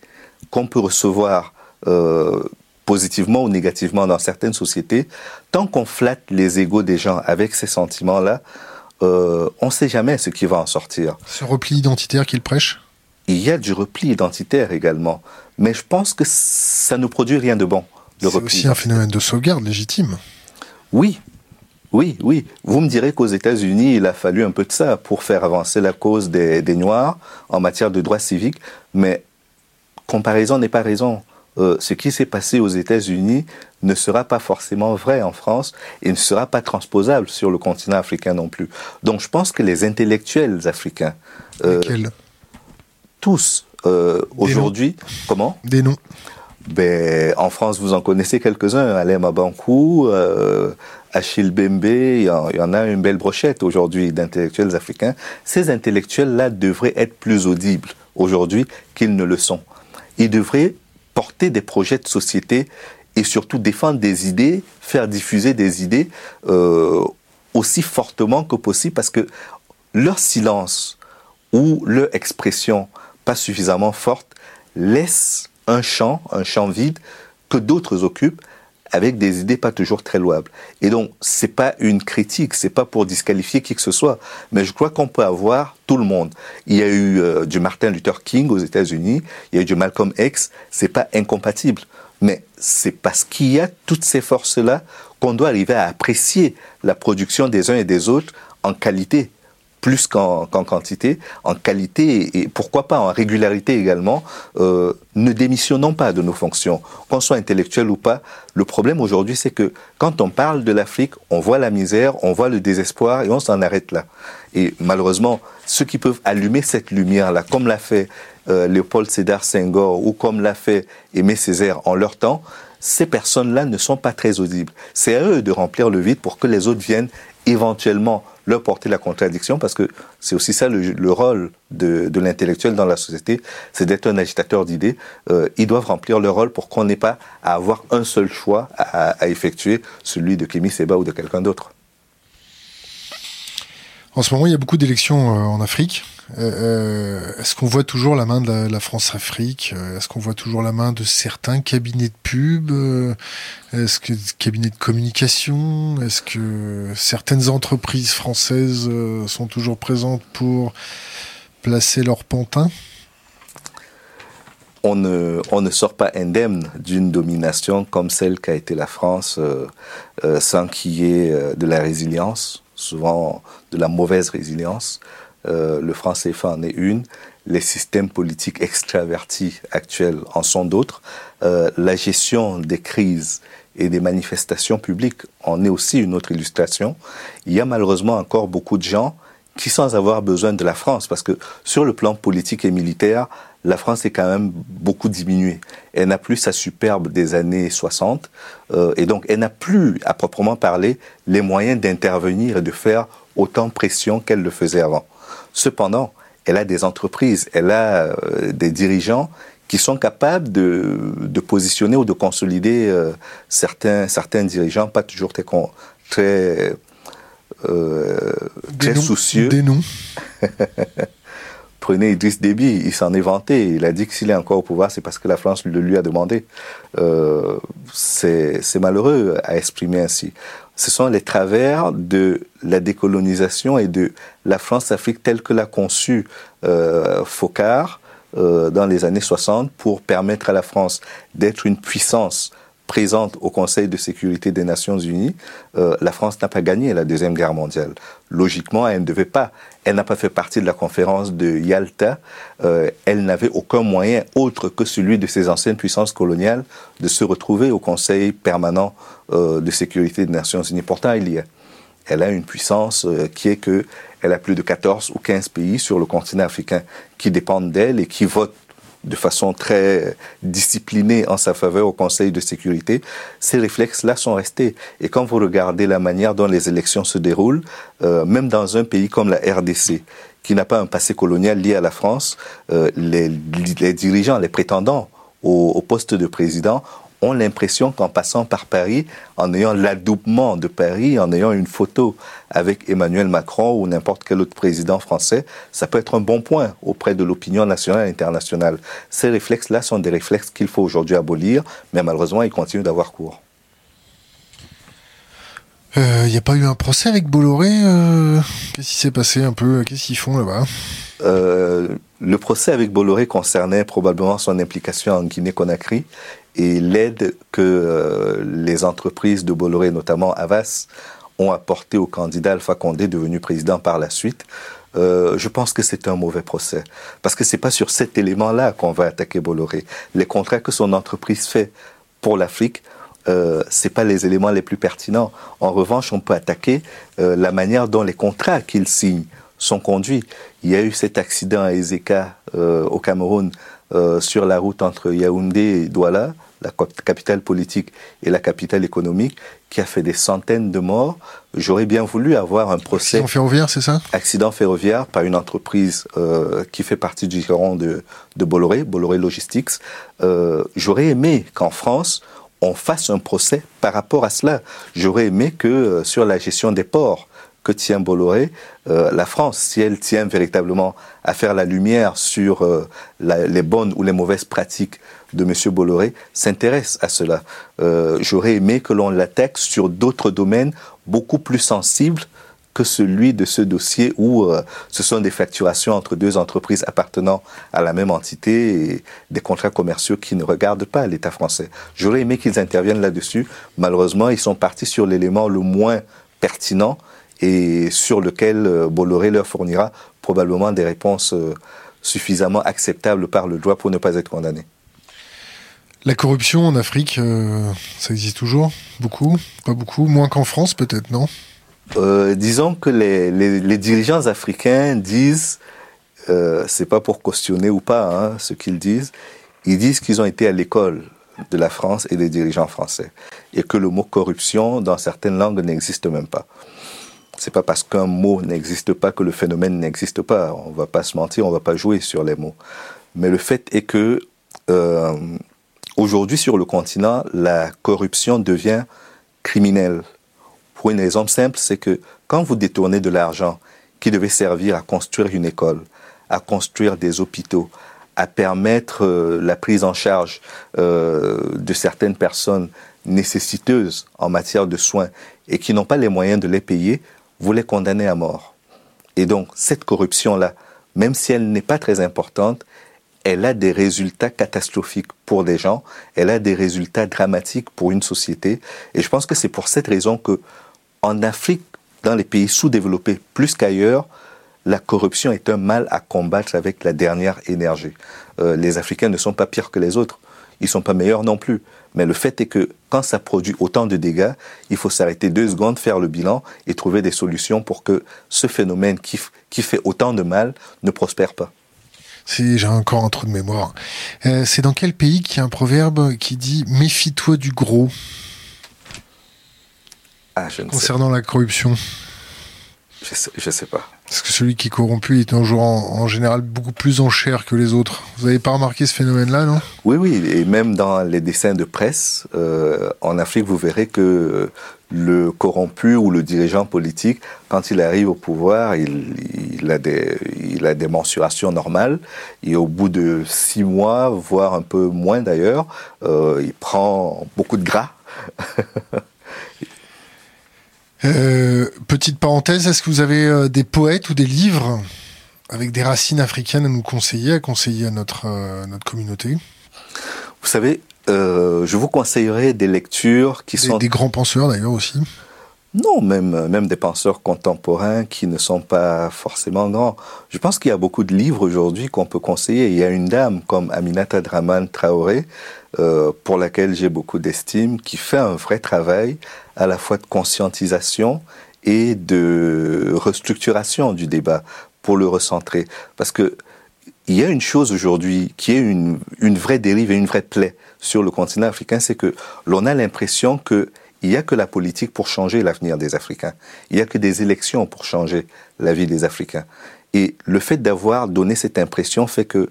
qu'on peut recevoir euh, positivement ou négativement dans certaines sociétés, tant qu'on flatte les égaux des gens avec ces sentiments-là, on ne sait jamais ce qui va en sortir. Ce repli identitaire qu'il prêche Il y a du repli identitaire également, mais je pense que ça ne produit rien de bon. C'est aussi un phénomène de sauvegarde légitime. Oui, oui, oui. Vous me direz qu'aux États-Unis, il a fallu un peu de ça pour faire avancer la cause des, Noirs en matière de droits civiques, mais comparaison n'est pas raison. Euh, ce qui s'est passé aux États-Unis ne sera pas forcément vrai en France et ne sera pas transposable sur le continent africain non plus. Donc je pense que les intellectuels africains, euh, tous euh, aujourd'hui, comment? Des noms. Ben, en France, vous en connaissez quelques-uns. Alain Mabankou, euh, Achille Bembe, il y, en, a une belle brochette aujourd'hui d'intellectuels africains. Ces intellectuels-là devraient être plus audibles aujourd'hui qu'ils ne le sont. Ils devraient porter des projets de société et surtout défendre des idées, faire diffuser des idées euh, aussi fortement que possible parce que leur silence ou leur expression pas suffisamment forte laisse un champ, un champ vide que d'autres occupent avec des idées pas toujours très louables. Et donc, c'est pas une critique, c'est pas pour disqualifier qui que ce soit, mais je crois qu'on peut avoir tout le monde. Il y a eu euh, du Martin Luther King aux États-Unis, il y a eu du Malcolm X, c'est pas incompatible. Mais c'est parce qu'il y a toutes ces forces-là qu'on doit arriver à apprécier la production des uns et des autres en qualité plus qu'en quantité, en qualité et pourquoi pas en régularité également. Euh, ne démissionnons pas de nos fonctions, qu'on soit intellectuel ou pas. Le problème aujourd'hui, c'est que quand on parle de l'Afrique, on voit la misère, on voit le désespoir et on s'en arrête là. Et malheureusement, ceux qui peuvent allumer cette lumière-là, comme l'a fait euh, Léopold Sédar Senghor ou comme l'a fait Aimé Césaire en leur temps, ces personnes-là ne sont pas très audibles. C'est à eux de remplir le vide pour que les autres viennent éventuellement leur porter la contradiction, parce que c'est aussi ça le, rôle de, l'intellectuel dans la société, c'est d'être un agitateur d'idées. Euh, ils doivent remplir leur rôle pour qu'on n'ait pas à avoir un seul choix à, effectuer, celui de Kémy Seba ou de quelqu'un d'autre. En ce moment, il y a beaucoup d'élections euh, en Afrique. Euh, euh, est-ce qu'on voit toujours la main de la, France-Afrique euh, Est-ce qu'on voit toujours la main de certains cabinets de pub Est-ce que cabinets de communication Est-ce que certaines entreprises françaises sont toujours présentes pour placer leur pantin? On ne, sort pas indemne d'une domination comme celle qu'a été la France sans qu'il y ait de la résilience, souvent de la mauvaise résilience. Euh, le franc CFA en est une, les systèmes politiques extravertis actuels en sont d'autres, euh, la gestion des crises et des manifestations publiques en est aussi une autre illustration. Il y a malheureusement encore beaucoup de gens qui, sans avoir besoin de la France, parce que sur le plan politique et militaire, la France est quand même beaucoup diminuée. Elle n'a plus sa superbe des années 60, euh, et donc elle n'a plus, à proprement parler, les moyens d'intervenir et de faire autant pression qu'elle le faisait avant. Cependant, elle a des entreprises, elle a euh, des dirigeants qui sont capables de, positionner ou de consolider euh, certains, certains dirigeants, pas toujours très, très, euh, très soucieux. Des noms. Prenez Idriss Déby, il s'en est vanté. Il a dit que s'il est encore au pouvoir, c'est parce que la France le lui a demandé. c'est malheureux à exprimer ainsi ce sont les travers de la décolonisation et de la France-Afrique telle que l'a conçue euh, Focard euh, dans les années 60 pour permettre à la France d'être une puissance présente au Conseil de sécurité des Nations Unies, euh, la France n'a pas gagné la Deuxième Guerre mondiale. Logiquement, elle ne devait pas. Elle n'a pas fait partie de la conférence de Yalta. Euh, elle n'avait aucun moyen autre que celui de ses anciennes puissances coloniales de se retrouver au Conseil permanent euh, de sécurité des Nations Unies. Pourtant, il y a. Elle a une puissance qui est que elle a plus de 14 ou 15 pays sur le continent africain qui dépendent d'elle et qui votent de façon très disciplinée en sa faveur au Conseil de sécurité, ces réflexes-là sont restés. Et quand vous regardez la manière dont les élections se déroulent, euh, même dans un pays comme la RDC, qui n'a pas un passé colonial lié à la France, euh, les, dirigeants, les prétendants au poste de président ont l'impression qu'en passant par Paris, en ayant l'adoubement de Paris, en ayant une photo avec Emmanuel Macron ou n'importe quel autre président français, ça peut être un bon point auprès de l'opinion nationale et internationale. Ces réflexes-là sont des réflexes qu'il faut aujourd'hui abolir, mais malheureusement, ils continuent d'avoir cours. Il euh, n'y a pas eu un procès avec Bolloré euh, Qu'est-ce qui s'est passé un peu Qu'est-ce qu'ils font là-bas? Euh, Le procès avec Bolloré concernait probablement son implication en Guinée-Conakry et l'aide que euh, les entreprises de Bolloré, notamment Avas, ont apporté au candidat Alpha Condé, devenu président par la suite, euh, je pense que c'est un mauvais procès. Parce que c'est pas sur cet élément-là qu'on va attaquer Bolloré. Les contrats que son entreprise fait pour l'Afrique, euh, c'est pas les éléments les plus pertinents. En revanche, on peut attaquer euh, la manière dont les contrats qu'il signe sont conduits. Il y a eu cet accident à Ezeka au Cameroun sur la route entre Yaoundé et Douala la capitale politique et la capitale économique, qui a fait des centaines de morts. J'aurais bien voulu avoir un procès. Accident ferroviaire, c'est ça? Accident ferroviaire par une entreprise euh, qui fait partie du giron de, de Bolloré, Bolloré Logistics. Euh, J'aurais aimé qu'en France, on fasse un procès par rapport à cela. J'aurais aimé que euh, sur la gestion des ports, que tient Bolloré, euh, la France, si elle tient véritablement à faire la lumière sur euh, les bonnes ou les mauvaises pratiques de M. Bolloré, s'intéresse à cela. Euh, j'aurais aimé que l'on l'attaque sur d'autres domaines beaucoup plus sensibles que celui de ce dossier où euh, ce sont des facturations entre deux entreprises appartenant à la même entité et des contrats commerciaux qui ne regardent pas l'État français. J'aurais aimé qu'ils interviennent là-dessus. Malheureusement, ils sont partis sur l'élément le moins pertinent et sur lequel euh, Bolloré leur fournira probablement des réponses suffisamment acceptables par le droit pour ne pas être condamné. La corruption en Afrique, ça existe toujours Beaucoup Pas beaucoup Moins qu'en France peut-être, non? Euh, disons que les, dirigeants africains disent, euh, c'est pas pour cautionner ou pas hein, ce qu'ils disent, ils disent qu'ils ont été à l'école de la France et des dirigeants français et que le mot corruption dans certaines langues n'existe même pas. C'est pas parce qu'un mot n'existe pas que le phénomène n'existe pas. On va pas se mentir, on va pas jouer sur les mots. Mais le fait est que euh, aujourd'hui sur le continent, la corruption devient criminelle pour une raison simple, c'est que quand vous détournez de l'argent qui devait servir à construire une école, à construire des hôpitaux, à permettre euh, la prise en charge euh, de certaines personnes nécessiteuses en matière de soins et qui n'ont pas les moyens de les payer, vous les condamnez à mort. Et donc cette corruption-là, même si elle n'est pas très importante, elle a des résultats catastrophiques pour des gens, elle a des résultats dramatiques pour une société. Et je pense que c'est pour cette raison que en Afrique, dans les pays sous-développés plus qu'ailleurs, la corruption est un mal à combattre avec la dernière énergie. Euh, les Africains ne sont pas pires que les autres. Ils ne sont pas meilleurs non plus. Mais le fait est que quand ça produit autant de dégâts, il faut s'arrêter deux secondes, faire le bilan et trouver des solutions pour que ce phénomène qui, qui fait autant de mal ne prospère pas. Si j'ai encore un trou de mémoire. Euh, c'est dans quel pays qu'il y a un proverbe qui dit méfie-toi du gros ah, Concernant la corruption. Je sais, je sais pas. Parce que celui qui est corrompu est toujours en, général beaucoup plus en chair que les autres. Vous n'avez pas remarqué ce phénomène-là, non? Oui, oui. Et même dans les dessins de presse, euh, en Afrique, vous verrez que le corrompu ou le dirigeant politique, quand il arrive au pouvoir, il, a, des, il a des mensurations normales. Et au bout de six mois, voire un peu moins d'ailleurs, euh, il prend beaucoup de gras. Euh, petite parenthèse, est-ce que vous avez euh, des poètes ou des livres avec des racines africaines à nous conseiller, à conseiller à notre, euh, notre communauté? Vous savez, je vous conseillerais des lectures qui sont... Des grands penseurs d'ailleurs aussi non, même, même des penseurs contemporains qui ne sont pas forcément grands. Je pense qu'il y a beaucoup de livres aujourd'hui qu'on peut conseiller. Il y a une dame comme Aminata Draman Traoré, euh, pour laquelle j'ai beaucoup d'estime, qui fait un vrai travail à la fois de conscientisation et de restructuration du débat pour le recentrer. Parce que il y a une chose aujourd'hui qui est une, une vraie dérive et une vraie plaie sur le continent africain, c'est que l'on a l'impression que il n'y a que la politique pour changer l'avenir des Africains. Il n'y a que des élections pour changer la vie des Africains. Et le fait d'avoir donné cette impression fait que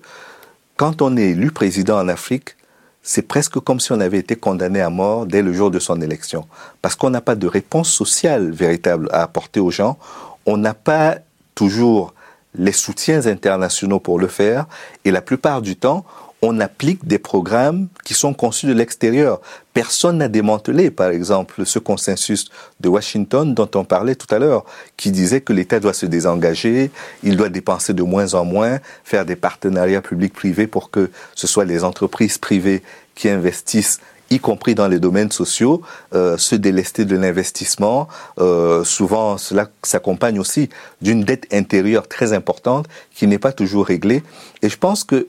quand on est élu président en Afrique, c'est presque comme si on avait été condamné à mort dès le jour de son élection. Parce qu'on n'a pas de réponse sociale véritable à apporter aux gens. On n'a pas toujours les soutiens internationaux pour le faire. Et la plupart du temps, on applique des programmes qui sont conçus de l'extérieur. Personne n'a démantelé, par exemple, ce consensus de Washington dont on parlait tout à l'heure, qui disait que l'État doit se désengager, il doit dépenser de moins en moins, faire des partenariats publics-privés pour que ce soit les entreprises privées qui investissent y compris dans les domaines sociaux, euh, se délester de l'investissement. Euh, souvent, cela s'accompagne aussi d'une dette intérieure très importante qui n'est pas toujours réglée. Et je pense que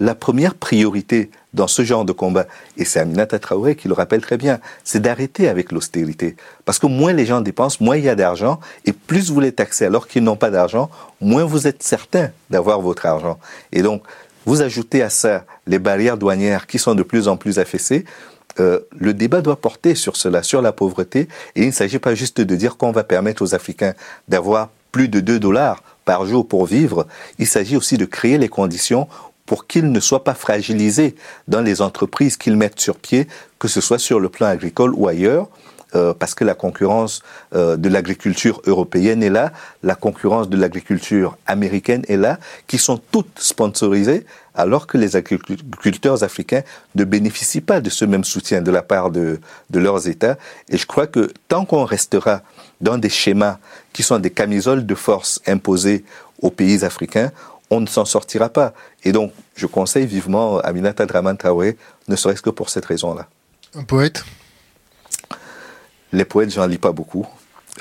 la première priorité dans ce genre de combat, et c'est Aminata Traoré qui le rappelle très bien, c'est d'arrêter avec l'austérité. Parce que moins les gens dépensent, moins il y a d'argent, et plus vous les taxez alors qu'ils n'ont pas d'argent, moins vous êtes certain d'avoir votre argent. Et donc, vous ajoutez à ça les barrières douanières qui sont de plus en plus affaissées, euh, le débat doit porter sur cela, sur la pauvreté, et il ne s'agit pas juste de dire qu'on va permettre aux Africains d'avoir plus de 2 dollars par jour pour vivre, il s'agit aussi de créer les conditions pour qu'ils ne soient pas fragilisés dans les entreprises qu'ils mettent sur pied, que ce soit sur le plan agricole ou ailleurs, euh, parce que la concurrence euh, de l'agriculture européenne est là, la concurrence de l'agriculture américaine est là, qui sont toutes sponsorisées, alors que les agriculteurs africains ne bénéficient pas de ce même soutien de la part de, de leurs États. Et je crois que tant qu'on restera dans des schémas qui sont des camisoles de force imposées aux pays africains, on ne s'en sortira pas. Et donc, je conseille vivement Aminata Draman Traoré, ne serait-ce que pour cette raison-là. Un poète? Les poètes, j'en lis pas beaucoup.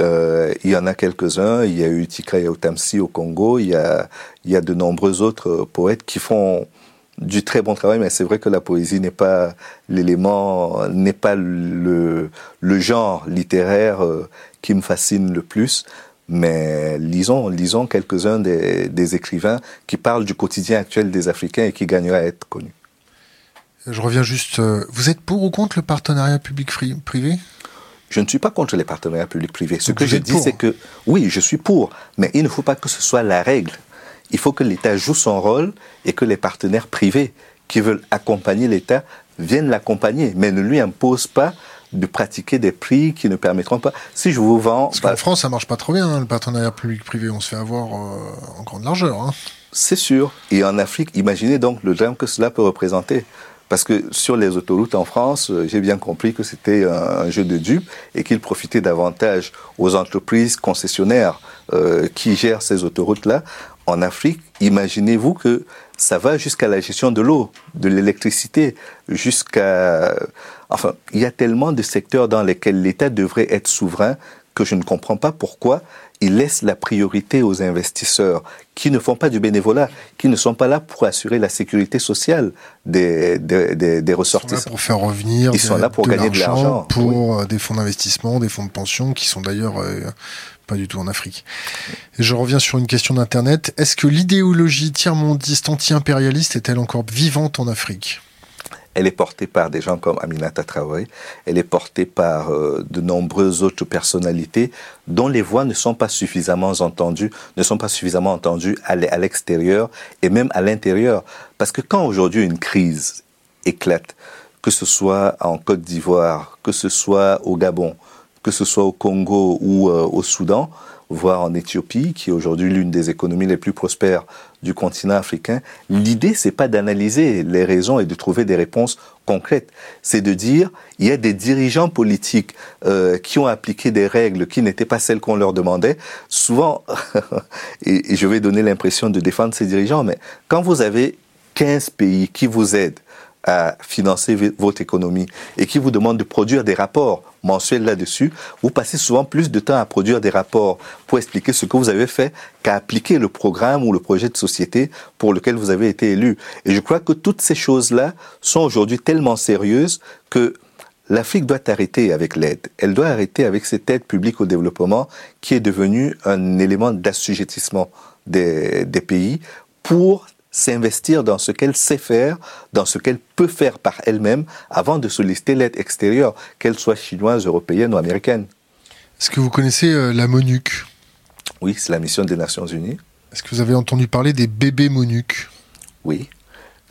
Euh, il y en a quelques-uns. Il y a eu Tika Yaoutamsi au Congo. Il y a, il y a de nombreux autres poètes qui font du très bon travail, mais c'est vrai que la poésie n'est pas l'élément, n'est pas le, le genre littéraire euh, qui me fascine le plus. Mais lisons, lisons quelques-uns des, des, écrivains qui parlent du quotidien actuel des Africains et qui gagneraient à être connus. Je reviens juste. Euh, vous êtes pour ou contre le partenariat public-privé je ne suis pas contre les partenariats publics-privés. Ce que je dis, c'est que oui, je suis pour, mais il ne faut pas que ce soit la règle. Il faut que l'État joue son rôle et que les partenaires privés qui veulent accompagner l'État viennent l'accompagner, mais ne lui imposent pas de pratiquer des prix qui ne permettront pas. Si je vous vends... Parce qu'en bah France, ça marche pas trop bien, hein, le partenariat public-privé. On se fait avoir euh, en grande largeur. Hein. C'est sûr. Et en Afrique, imaginez donc le drame que cela peut représenter. Parce que sur les autoroutes en France, euh, j'ai bien compris que c'était un, jeu de dupes et qu'il profitait davantage aux entreprises concessionnaires euh, qui gèrent ces autoroutes-là. En Afrique, imaginez-vous que ça va jusqu'à la gestion de l'eau, de l'électricité, jusqu'à... Enfin, il y a tellement de secteurs dans lesquels l'État devrait être souverain que je ne comprends pas pourquoi il laisse la priorité aux investisseurs qui ne font pas du bénévolat, qui ne sont pas là pour assurer la sécurité sociale des, des, des, ressortissants. Ils sont là pour faire revenir. Ils sont là pour gagner de l'argent. Pour euh, des fonds d'investissement, des fonds de pension qui sont d'ailleurs euh, pas du tout en Afrique. Et je reviens sur une question d'Internet. Est-ce que l'idéologie tiers-mondiste anti-impérialiste est-elle encore vivante en Afrique? Elle est portée par des gens comme Aminata Traoré, elle est portée par euh, de nombreuses autres personnalités dont les voix ne sont pas suffisamment entendues, ne sont pas suffisamment entendues à l'extérieur et même à l'intérieur. Parce que quand aujourd'hui une crise éclate, que ce soit en Côte d'Ivoire, que ce soit au Gabon, que ce soit au Congo ou euh, au Soudan, voire en Éthiopie, qui est aujourd'hui l'une des économies les plus prospères du continent africain, l'idée, c'est pas d'analyser les raisons et de trouver des réponses concrètes. C'est de dire, il y a des dirigeants politiques euh, qui ont appliqué des règles qui n'étaient pas celles qu'on leur demandait. Souvent, et, et je vais donner l'impression de défendre ces dirigeants, mais quand vous avez 15 pays qui vous aident à financer votre économie et qui vous demande de produire des rapports mensuels là-dessus, vous passez souvent plus de temps à produire des rapports pour expliquer ce que vous avez fait qu'à appliquer le programme ou le projet de société pour lequel vous avez été élu. Et je crois que toutes ces choses-là sont aujourd'hui tellement sérieuses que L'Afrique doit arrêter avec l'aide. Elle doit arrêter avec cette aide publique au développement qui est devenue un élément d'assujettissement des, pays pour s'investir dans ce qu'elle sait faire, dans ce qu'elle peut faire par elle-même, avant de solliciter l'aide extérieure, qu'elle soit chinoise, européenne ou américaine. Est-ce que vous connaissez euh, la MONUC? Oui, c'est la mission des Nations Unies. Est-ce que vous avez entendu parler des bébés MONUC? Oui.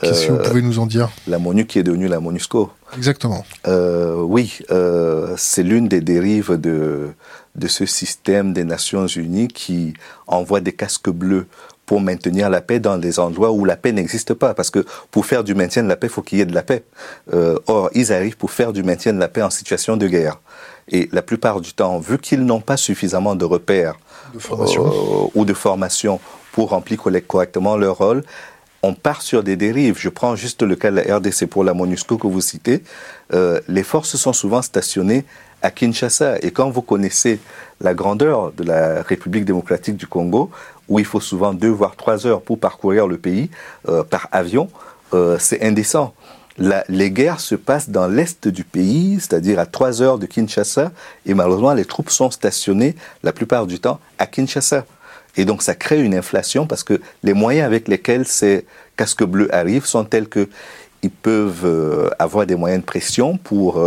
Qu'est-ce que vous euh, pouvez nous en dire? La MONUC qui est devenue la MONUSCO. Exactement. Euh, oui, c'est l'une des dérives de, de ce système des Nations Unies qui envoie des casques bleus pour maintenir la paix dans des endroits où la paix n'existe pas. Parce que pour faire du maintien de la paix, il faut qu'il y ait de la paix. Euh, or, ils arrivent pour faire du maintien de la paix en situation de guerre. Et la plupart du temps, vu qu'ils n'ont pas suffisamment de repères euh, ou de formation pour remplir correctement leur rôle, on part sur des dérives. Je prends juste le cas de la RDC pour la MONUSCO que vous citez. Euh, les forces sont souvent stationnées à Kinshasa. Et quand vous connaissez la grandeur de la République démocratique du Congo, où il faut souvent deux voire trois heures pour parcourir le pays euh, par avion, euh, c'est indécent. Les guerres se passent dans l'est du pays, c'est-à-dire à trois heures de Kinshasa, et malheureusement les troupes sont stationnées la plupart du temps à Kinshasa. Et donc ça crée une inflation parce que les moyens avec lesquels ces casques bleus arrivent sont tels que ils peuvent euh, avoir des moyens de pression pour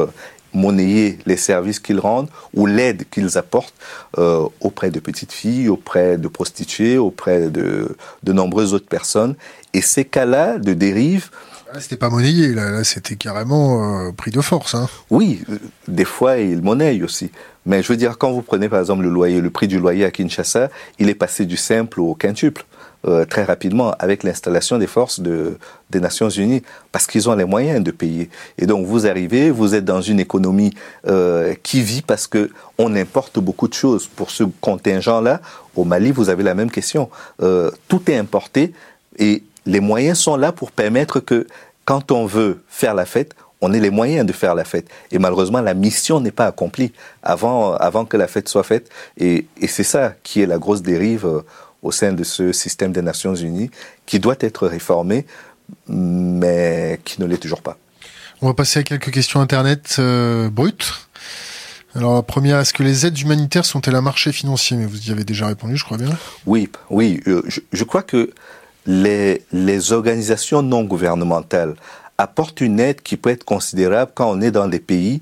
monnayer les services qu'ils rendent ou l'aide qu'ils apportent euh, auprès de petites filles, auprès de prostituées, auprès de, de nombreuses autres personnes. Et ces cas-là de dérive... Là, c'était pas monnayé, là, c'était carrément euh, pris de force. Hein. Oui, des fois, ils monnaient aussi. Mais je veux dire, quand vous prenez par exemple le loyer, le prix du loyer à Kinshasa, il est passé du simple au quintuple. Euh, très rapidement avec l'installation des forces de, des Nations Unies, parce qu'ils ont les moyens de payer. Et donc vous arrivez, vous êtes dans une économie euh, qui vit parce que on importe beaucoup de choses. Pour ce contingent-là, au Mali, vous avez la même question. Euh, tout est importé et les moyens sont là pour permettre que quand on veut faire la fête, on ait les moyens de faire la fête. Et malheureusement, la mission n'est pas accomplie avant, avant que la fête soit faite. Et, c'est ça qui est la grosse dérive au sein de ce système des Nations Unies, qui doit être réformé, mais qui ne l'est toujours pas. On va passer à quelques questions Internet euh, brutes. Alors la première, est-ce que les aides humanitaires sont-elles un marché financier? Mais vous y avez déjà répondu, je crois bien. Oui, oui. Euh, je, je, crois que les, les organisations non gouvernementales apportent une aide qui peut être considérable quand on est dans des pays,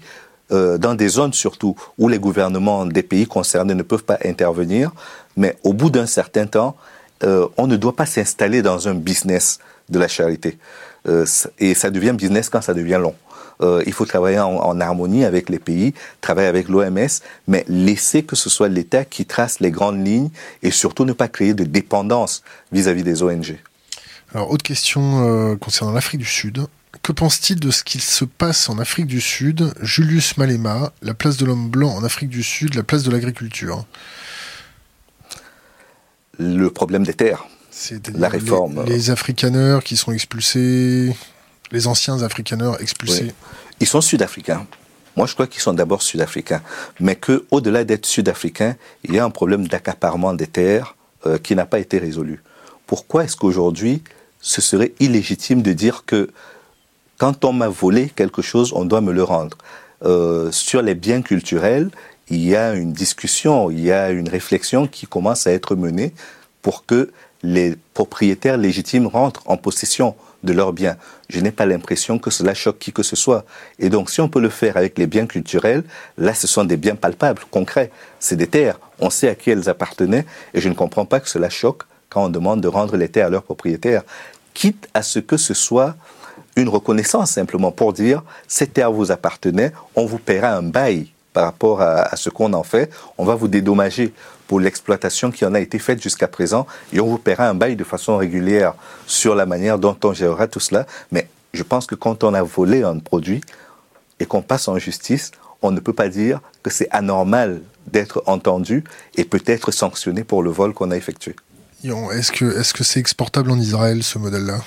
euh, dans des zones surtout, où les gouvernements des pays concernés ne peuvent pas intervenir. Mais au bout d'un certain temps, euh, on ne doit pas s'installer dans un business de la charité. Euh, et ça devient business quand ça devient long. Euh, il faut travailler en, harmonie avec les pays, travailler avec l'OMS, mais laisser que ce soit l'État qui trace les grandes lignes et surtout ne pas créer de dépendance vis-à-vis -vis des ONG. Alors, autre question concernant l'Afrique du Sud. Que pense-t-il de ce qu'il se passe en Afrique du Sud? Julius Malema, la place de l'homme blanc en Afrique du Sud, la place de l'agriculture Le problème des terres. La réforme. Les, les, africaneurs qui sont expulsés, les anciens africaneurs expulsés. Oui. Ils sont sud-africains. Moi, je crois qu'ils sont d'abord sud-africains, mais que au-delà d'être sud-africains, il y a un problème d'accaparement des terres euh, qui n'a pas été résolu. Pourquoi est-ce qu'aujourd'hui, ce serait illégitime de dire que quand on m'a volé quelque chose, on doit me le rendre? Euh, Sur les biens culturels, il y a une discussion, il y a une réflexion qui commence à être menée pour que les propriétaires légitimes rentrent en possession de leurs biens. Je n'ai pas l'impression que cela choque qui que ce soit. Et donc, si on peut le faire avec les biens culturels, là, ce sont des biens palpables, concrets. C'est des terres. On sait à qui elles appartenaient. Et je ne comprends pas que cela choque quand on demande de rendre les terres à leurs propriétaires. Quitte à ce que ce soit une reconnaissance simplement pour dire, ces terres vous appartenaient, on vous paiera un bail par rapport à, ce qu'on en fait. On va vous dédommager pour l'exploitation qui en a été faite jusqu'à présent et on vous paiera un bail de façon régulière sur la manière dont on gérera tout cela. Mais je pense que quand on a volé un produit et qu'on passe en justice, on ne peut pas dire que c'est anormal d'être entendu et peut-être sanctionné pour le vol qu'on a effectué. Est-ce que c'est exportable en Israël ce modèle-là?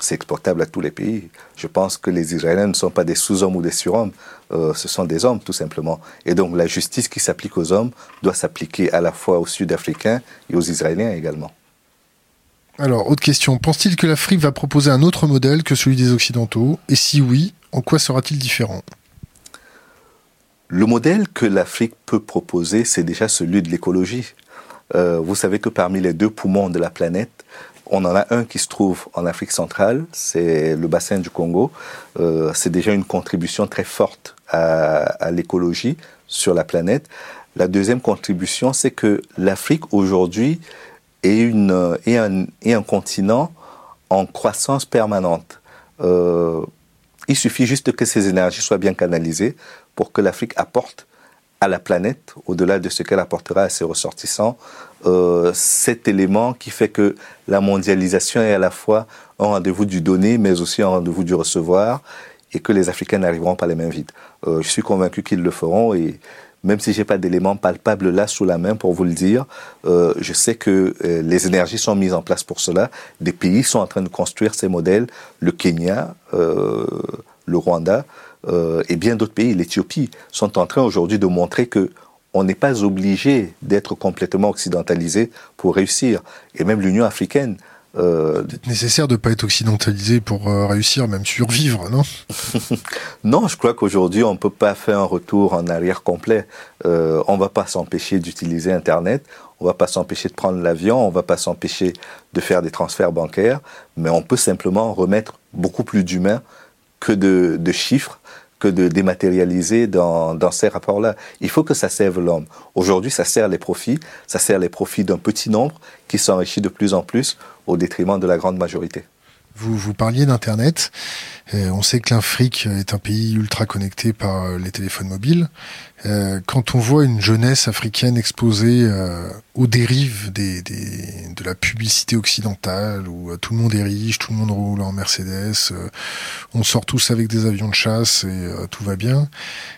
C'est exportable à tous les pays. Je pense que les Israéliens ne sont pas des sous-hommes ou des surhommes, euh, ce sont des hommes tout simplement. Et donc la justice qui s'applique aux hommes doit s'appliquer à la fois aux Sud-Africains et aux Israéliens également. Alors, autre question. Pense-t-il que l'Afrique va proposer un autre modèle que celui des Occidentaux? Et si oui, en quoi sera-t-il différent? Le modèle que l'Afrique peut proposer, c'est déjà celui de l'écologie. Euh, vous savez que parmi les deux poumons de la planète, on en a un qui se trouve en Afrique centrale, c'est le bassin du Congo. Euh, c'est déjà une contribution très forte à, l'écologie sur la planète. La deuxième contribution, c'est que l'Afrique aujourd'hui est un continent en croissance permanente. Euh, il suffit juste que ces énergies soient bien canalisées pour que l'Afrique apporte à la planète, au-delà de ce qu'elle apportera à ses ressortissants, euh, cet élément qui fait que la mondialisation est à la fois un rendez-vous du donner, mais aussi un rendez-vous du recevoir, et que les Africains n'arriveront pas les mains vides. Euh, je suis convaincu qu'ils le feront, et même si j'ai pas d'éléments palpables là sous la main pour vous le dire, euh, je sais que euh, les énergies sont mises en place pour cela. Des pays sont en train de construire ces modèles. Le Kenya, euh, le Rwanda euh, et bien d'autres pays, l'Éthiopie, sont en train aujourd'hui de montrer que on n'est pas obligé d'être complètement occidentalisé pour réussir. Et même l'Union africaine. Euh... C'est nécessaire de ne pas être occidentalisé pour euh, réussir, même survivre, non? Non, je crois qu'aujourd'hui, on ne peut pas faire un retour en arrière complet. Euh, on ne va pas s'empêcher d'utiliser Internet, on ne va pas s'empêcher de prendre l'avion, on ne va pas s'empêcher de faire des transferts bancaires, mais on peut simplement remettre beaucoup plus d'humains que de, de chiffres que de dématérialiser dans, ces rapports-là. Il faut que ça serve l'homme. Aujourd'hui, ça sert les profits, ça sert les profits d'un petit nombre qui s'enrichit de plus en plus au détriment de la grande majorité. Vous, vous parliez d'Internet. Euh, on sait que l'Afrique est un pays ultra connecté par les téléphones mobiles. Euh, quand on voit une jeunesse africaine exposée euh, aux dérives des, de la publicité occidentale où tout le monde est riche, tout le monde roule en Mercedes, on sort tous avec des avions de chasse et tout va bien.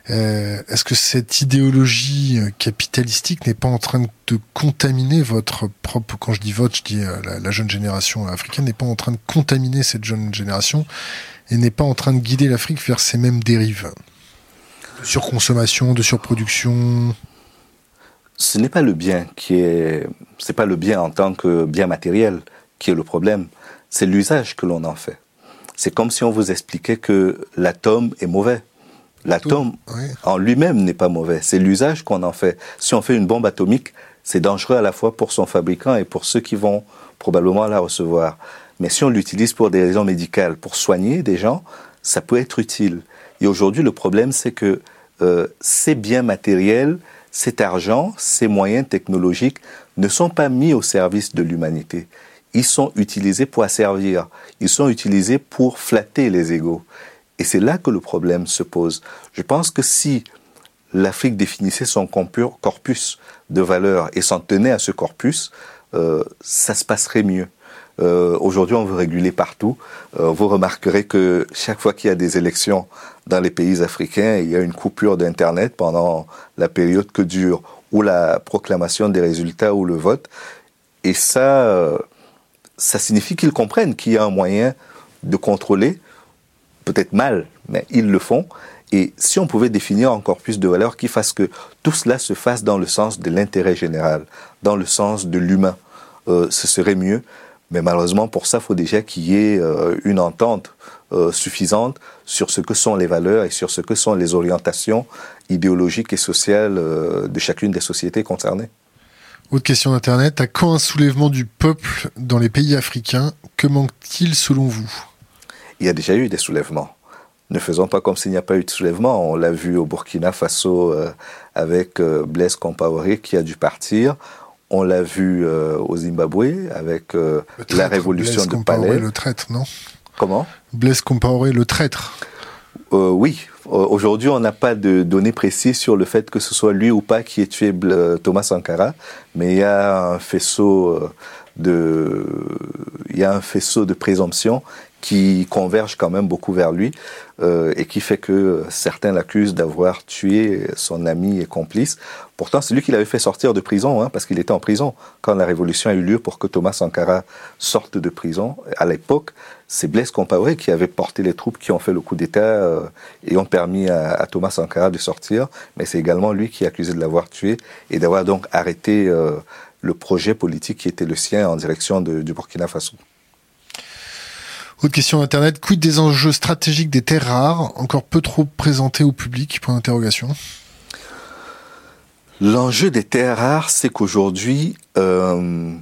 Est-ce que cette idéologie capitalistique n'est pas en train de contaminer votre propre, quand je dis votre, je dis la, la jeune génération africaine, n'est pas en train de contaminer cette jeune génération et n'est pas en train de guider l'Afrique vers ces mêmes dérives? De surconsommation, de surproduction Ce n'est pas le bien qui est, c'est pas le bien en tant que bien matériel qui est le problème, c'est l'usage que l'on en fait. C'est comme si on vous expliquait que l'atome est mauvais. L'atome en lui-même n'est pas mauvais, c'est l'usage qu'on en fait. Si on fait une bombe atomique, c'est dangereux à la fois pour son fabricant et pour ceux qui vont probablement la recevoir. Mais si on l'utilise pour des raisons médicales, pour soigner des gens, ça peut être utile. Et aujourd'hui, le problème, c'est que euh, ces biens matériels, cet argent, ces moyens technologiques ne sont pas mis au service de l'humanité. Ils sont utilisés pour asservir. Ils sont utilisés pour flatter les égaux. Et c'est là que le problème se pose. Je pense que si l'Afrique définissait son corpus de valeurs et s'en tenait à ce corpus, euh, ça se passerait mieux. Euh, aujourd'hui, on veut réguler partout. Euh, vous remarquerez que chaque fois qu'il y a des élections dans les pays africains, il y a une coupure d'Internet pendant la période que dure ou la proclamation des résultats ou le vote. Et ça, euh, ça signifie qu'ils comprennent qu'il y a un moyen de contrôler, peut-être mal, mais ils le font. Et si on pouvait définir encore plus de valeurs qui fassent que tout cela se fasse dans le sens de l'intérêt général, dans le sens de l'humain, ce serait mieux. Mais malheureusement, pour ça, il faut déjà qu'il y ait euh, une entente euh, suffisante sur ce que sont les valeurs et sur ce que sont les orientations idéologiques et sociales euh, de chacune des sociétés concernées. Autre question d'Internet. À quand un soulèvement du peuple dans les pays africains? Que manque-t-il selon vous? Il y a déjà eu des soulèvements. Ne faisons pas comme s'il n'y a pas eu de soulèvement. On l'a vu au Burkina Faso avec Blaise Compaoré qui a dû partir. On l'a vu euh, au Zimbabwe avec euh, la révolution de Palais. le traître, non? Comment? Blaise Compaoré, le traître. Euh, oui. Aujourd'hui, on n'a pas de données précises sur le fait que ce soit lui ou pas qui ait tué Thomas Sankara, mais il y a un faisceau de, il y a un faisceau de présomption qui converge quand même beaucoup vers lui euh, et qui fait que certains l'accusent d'avoir tué son ami et complice. Pourtant, c'est lui qui l'avait fait sortir de prison, hein, parce qu'il était en prison quand la révolution a eu lieu pour que Thomas Sankara sorte de prison. À l'époque, c'est Blaise Compaoré qui avait porté les troupes qui ont fait le coup d'État euh, et ont permis à, Thomas Sankara de sortir, mais c'est également lui qui est accusé de l'avoir tué et d'avoir donc arrêté euh, le projet politique qui était le sien en direction du Burkina Faso. Autre question d'Internet, quid des enjeux stratégiques des terres rares, encore peu trop présentés au public? Point d'interrogation. L'enjeu des terres rares, c'est qu'aujourd'hui, euh,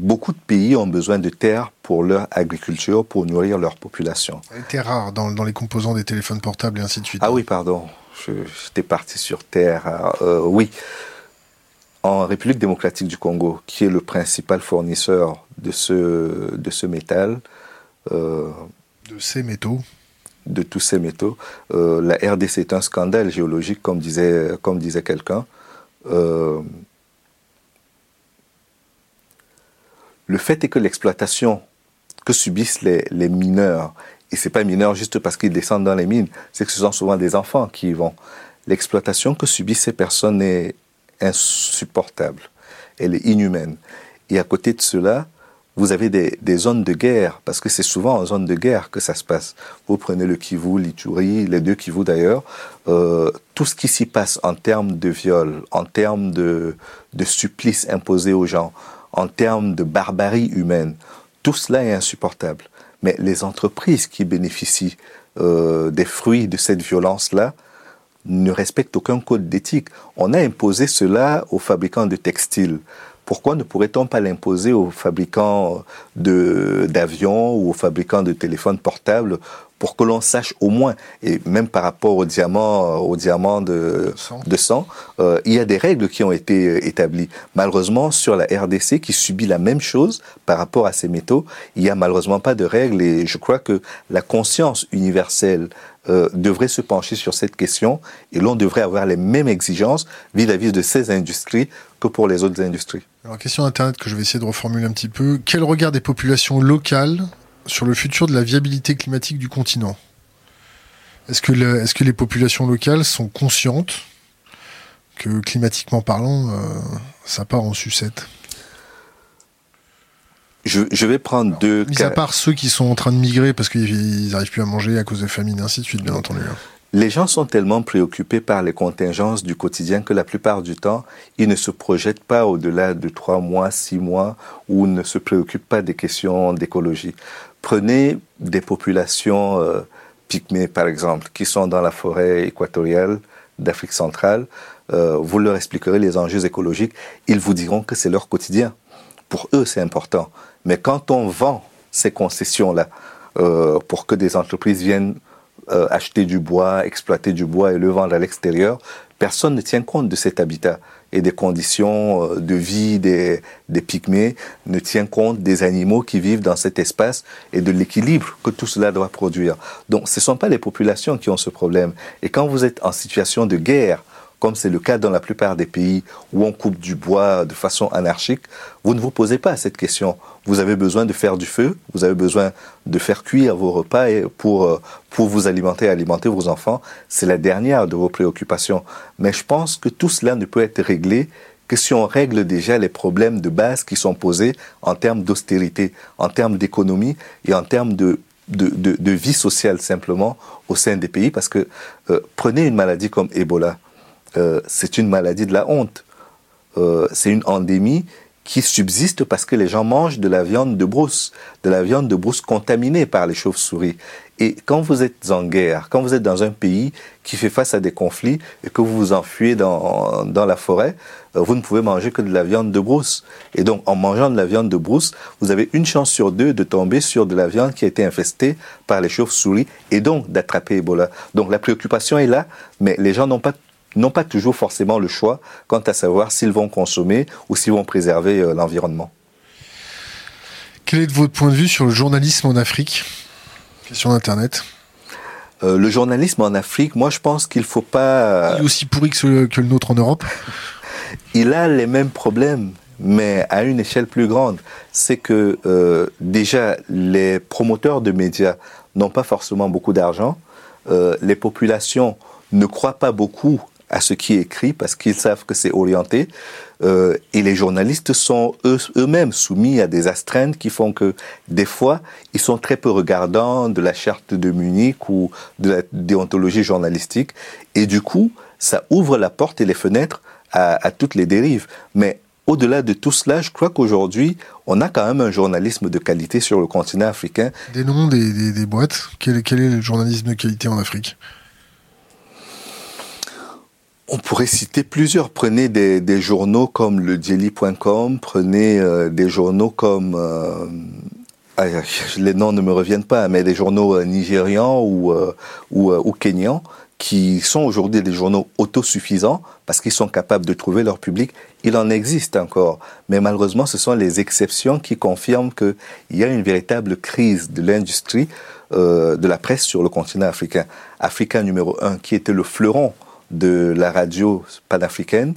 beaucoup de pays ont besoin de terres pour leur agriculture, pour nourrir leur population. Les terres rares, dans, les composants des téléphones portables et ainsi de suite. Ah oui, pardon, j'étais parti sur terres rares. Euh, oui, en République démocratique du Congo, qui est le principal fournisseur de ce, de ce métal, de ces métaux de tous ces métaux. Euh, la RDC est un scandale géologique, comme disait, comme disait quelqu'un. Euh, le fait est que l'exploitation que subissent les, les mineurs, et ce n'est pas mineurs juste parce qu'ils descendent dans les mines, c'est que ce sont souvent des enfants qui y vont. L'exploitation que subissent ces personnes est insupportable, elle est inhumaine. Et à côté de cela, vous avez des, zones de guerre, parce que c'est souvent en zone de guerre que ça se passe. Vous prenez le Kivu, l'Ituri, les deux Kivu d'ailleurs, euh, tout ce qui s'y passe en termes de viol, en termes de, supplices imposés aux gens, en termes de barbarie humaine, tout cela est insupportable. Mais les entreprises qui bénéficient euh, des fruits de cette violence-là ne respectent aucun code d'éthique. On a imposé cela aux fabricants de textiles pourquoi ne pourrait-on pas l'imposer aux fabricants d'avions ou aux fabricants de téléphones portables pour que l'on sache au moins, et même par rapport aux diamants, au diamant de, de sang, euh, il y a des règles qui ont été euh, établies. Malheureusement, sur la RDC, qui subit la même chose par rapport à ces métaux, il n'y a malheureusement pas de règles, et je crois que la conscience universelle euh, devrait se pencher sur cette question, et l'on devrait avoir les mêmes exigences vis-à-vis -vis de ces industries que pour les autres industries. Alors, question Internet que je vais essayer de reformuler un petit peu. Quel regard des populations locales sur le futur de la viabilité climatique du continent? Est-ce que, est que les populations locales sont conscientes que climatiquement parlant, euh, ça part en sucette? Je, je, vais prendre deux mis à part ceux qui sont en train de migrer parce qu'ils n'arrivent plus à manger à cause de famine et ainsi de suite, bien entendu. Hein. Les gens sont tellement préoccupés par les contingences du quotidien que la plupart du temps, ils ne se projettent pas au-delà de trois mois, six mois, ou ne se préoccupent pas des questions d'écologie. Prenez des populations euh, pygmées, par exemple, qui sont dans la forêt équatoriale d'Afrique centrale. Euh, vous leur expliquerez les enjeux écologiques. Ils vous diront que c'est leur quotidien. Pour eux, c'est important. Mais quand on vend ces concessions-là euh, pour que des entreprises viennent euh, acheter du bois, exploiter du bois et le vendre à l'extérieur, personne ne tient compte de cet habitat et des conditions euh, de vie des, des pygmées, ne tient compte des animaux qui vivent dans cet espace et de l'équilibre que tout cela doit produire. Donc ce ne sont pas les populations qui ont ce problème. Et quand vous êtes en situation de guerre, comme c'est le cas dans la plupart des pays où on coupe du bois de façon anarchique, vous ne vous posez pas cette question. Vous avez besoin de faire du feu, vous avez besoin de faire cuire vos repas pour, euh, pour vous alimenter alimenter vos enfants. C'est la dernière de vos préoccupations. Mais je pense que tout cela ne peut être réglé que si on règle déjà les problèmes de base qui sont posés en termes d'austérité, en termes d'économie et en termes de de, de, vie sociale simplement au sein des pays parce que euh, prenez une maladie comme Ebola. Euh, c'est une maladie de la honte. Euh, c'est une endémie qui subsiste parce que les gens mangent de la viande de brousse, de la viande de brousse contaminée par les chauves-souris. Et quand vous êtes en guerre, quand vous êtes dans un pays qui fait face à des conflits et que vous vous enfuyez dans, dans la forêt, euh, vous ne pouvez manger que de la viande de brousse. Et donc, en mangeant de la viande de brousse, vous avez une chance sur deux de tomber sur de la viande qui a été infestée par les chauves-souris et donc d'attraper Ebola. Donc, la préoccupation est là, mais les gens n'ont pas n'ont pas toujours forcément le choix quant à savoir s'ils vont consommer ou s'ils vont préserver euh, l'environnement. Quel est votre point de vue sur le journalisme en Afrique? Question d'Internet. Euh, le journalisme en Afrique, moi je pense qu'il ne faut pas... Il est aussi pourri que, que le nôtre en Europe? Il a les mêmes problèmes, mais à une échelle plus grande. C'est que euh, déjà, les promoteurs de médias n'ont pas forcément beaucoup d'argent. les populations ne croient pas beaucoup à ce qui est écrit parce qu'ils savent que c'est orienté. Euh, et les journalistes sont eux-mêmes soumis à des astreintes qui font que des fois, ils sont très peu regardants de la charte de Munich ou de la déontologie journalistique. Et du coup, ça ouvre la porte et les fenêtres à, toutes les dérives. Mais au-delà de tout cela, je crois qu'aujourd'hui, on a quand même un journalisme de qualité sur le continent africain. Des noms des, boîtes quel est le journalisme de qualité en Afrique? On pourrait citer plusieurs. Prenez des, journaux comme le Daily.com, prenez euh, des journaux comme... Euh, les noms ne me reviennent pas, mais des journaux euh, nigérians ou, ou, ou kenyans qui sont aujourd'hui des journaux autosuffisants parce qu'ils sont capables de trouver leur public. Il en existe encore, mais malheureusement, ce sont les exceptions qui confirment qu'il y a une véritable crise de l'industrie de la presse sur le continent africain. Africain numéro un, qui était le fleuron de la radio panafricaine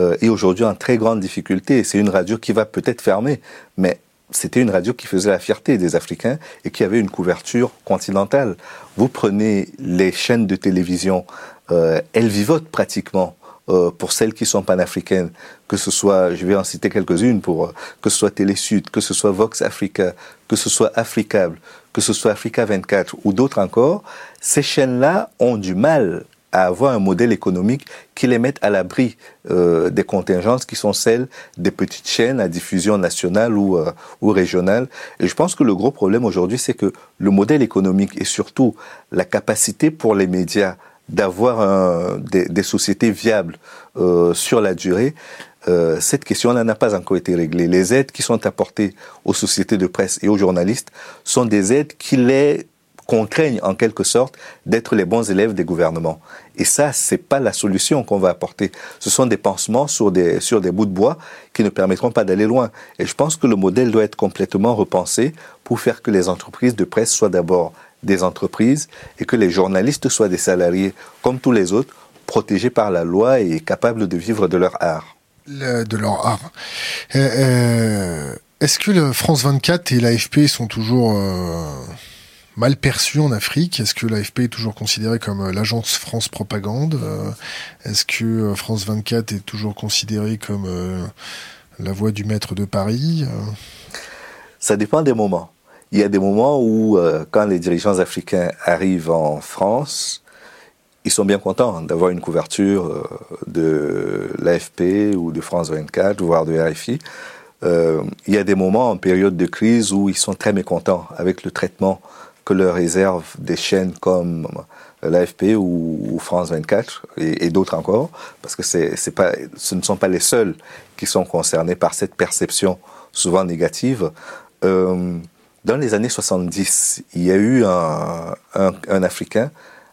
euh, est aujourd'hui en très grande difficulté. C'est une radio qui va peut-être fermer, mais c'était une radio qui faisait la fierté des Africains et qui avait une couverture continentale. Vous prenez les chaînes de télévision, euh, elles vivotent pratiquement. Euh, pour celles qui sont panafricaines, que ce soit, je vais en citer quelques-unes, pour que ce soit Télé Sud, que ce soit Vox Africa, que ce soit Africable, que ce soit Africa 24 ou d'autres encore, ces chaînes-là ont du mal à avoir un modèle économique qui les mette à l'abri euh, des contingences qui sont celles des petites chaînes à diffusion nationale ou, euh, ou régionale. Et je pense que le gros problème aujourd'hui, c'est que le modèle économique et surtout la capacité pour les médias d'avoir des, des, sociétés viables euh, sur la durée, euh, cette question-là n'a pas encore été réglée. Les aides qui sont apportées aux sociétés de presse et aux journalistes sont des aides qui les contraignent en quelque sorte d'être les bons élèves des gouvernements. Et ça, c'est pas la solution qu'on va apporter. Ce sont des pansements sur des, sur des bouts de bois qui ne permettront pas d'aller loin. Et je pense que le modèle doit être complètement repensé pour faire que les entreprises de presse soient d'abord des entreprises et que les journalistes soient des salariés comme tous les autres, protégés par la loi et capables de vivre de leur art. de leur art. Euh, euh, est-ce que le France 24 et l'AFP sont toujours euh, mal perçus en Afrique Est-ce que l'AFP est toujours considérée comme l'agence France Propagande Est-ce que France 24 est toujours considérée comme la voix du maître de Paris Ça dépend des moments. Il y a des moments où, quand les dirigeants africains arrivent en France, ils sont bien contents d'avoir une couverture euh, de l'AFP ou de France 24, voire de RFI. Euh, il y a des moments en période de crise où ils sont très mécontents avec le traitement que leur réservent des chaînes comme l'AFP ou, France 24 et, d'autres encore, parce que c'est, pas, ce ne sont pas les seuls qui sont concernés par cette perception souvent négative. Euh, dans les années 70, il y a eu un, un, un Africain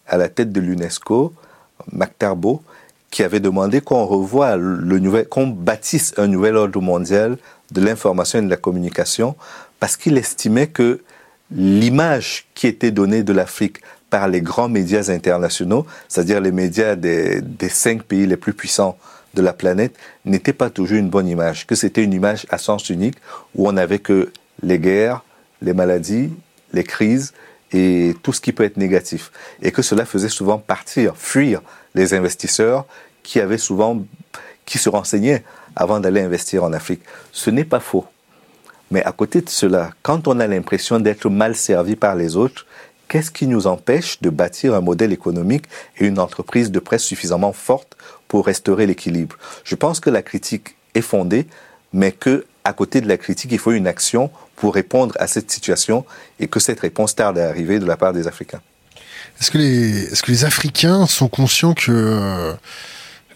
à la tête de l'UNESCO, MacTarbo, qui avait demandé qu'on revoie le nouvel, qu'on bâtisse un nouvel ordre mondial de l'information et de la communication, parce qu'il estimait que l'image qui était donnée de l'Afrique par les grands médias internationaux, c'est-à-dire les médias des, cinq pays les plus puissants de la planète, n'était pas toujours une bonne image, que c'était une image à sens unique où on n'avait que les guerres, les maladies, les crises, et tout ce qui peut être négatif. Et que cela faisait souvent partir, fuir les investisseurs qui avaient souvent, qui se renseignaient avant d'aller investir en Afrique. Ce n'est pas faux. Mais à côté de cela, quand on a l'impression d'être mal servi par les autres, qu'est-ce qui nous empêche de bâtir un modèle économique et une entreprise de presse suffisamment forte pour restaurer l'équilibre? Je pense que la critique est fondée, mais que à côté de la critique, il faut une action pour répondre à cette situation et que cette réponse tarde à arriver de la part des Africains. Est-ce que les, Africains sont conscients que euh,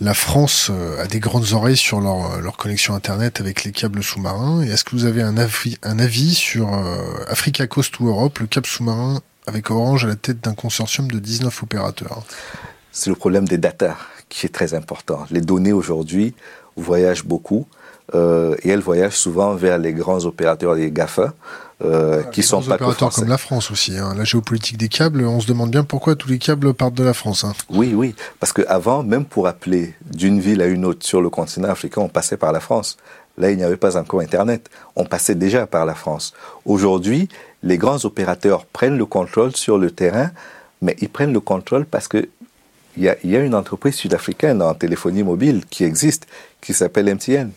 la France euh, a des grandes oreilles sur leur, leur connexion Internet avec les câbles sous-marins est-ce que vous avez un avis, sur euh, Africa Coast ou Europe, le câble sous-marin avec Orange à la tête d'un consortium de 19 opérateurs? C'est le problème des data qui est très important. Les données aujourd'hui voyagent beaucoup. Euh, et elle voyage souvent vers les grands opérateurs des GAFA, euh, qui sont pas opérateurs comme la France aussi. Hein. La géopolitique des câbles, on se demande bien pourquoi tous les câbles partent de la France. Hein. Oui, oui, parce qu'avant, même pour appeler d'une ville à une autre sur le continent africain, on passait par la France. Là, il n'y avait pas encore Internet. On passait déjà par la France. Aujourd'hui, les grands opérateurs prennent le contrôle sur le terrain, mais ils prennent le contrôle parce que il y a, une entreprise sud-africaine en téléphonie mobile qui existe, qui s'appelle MTN.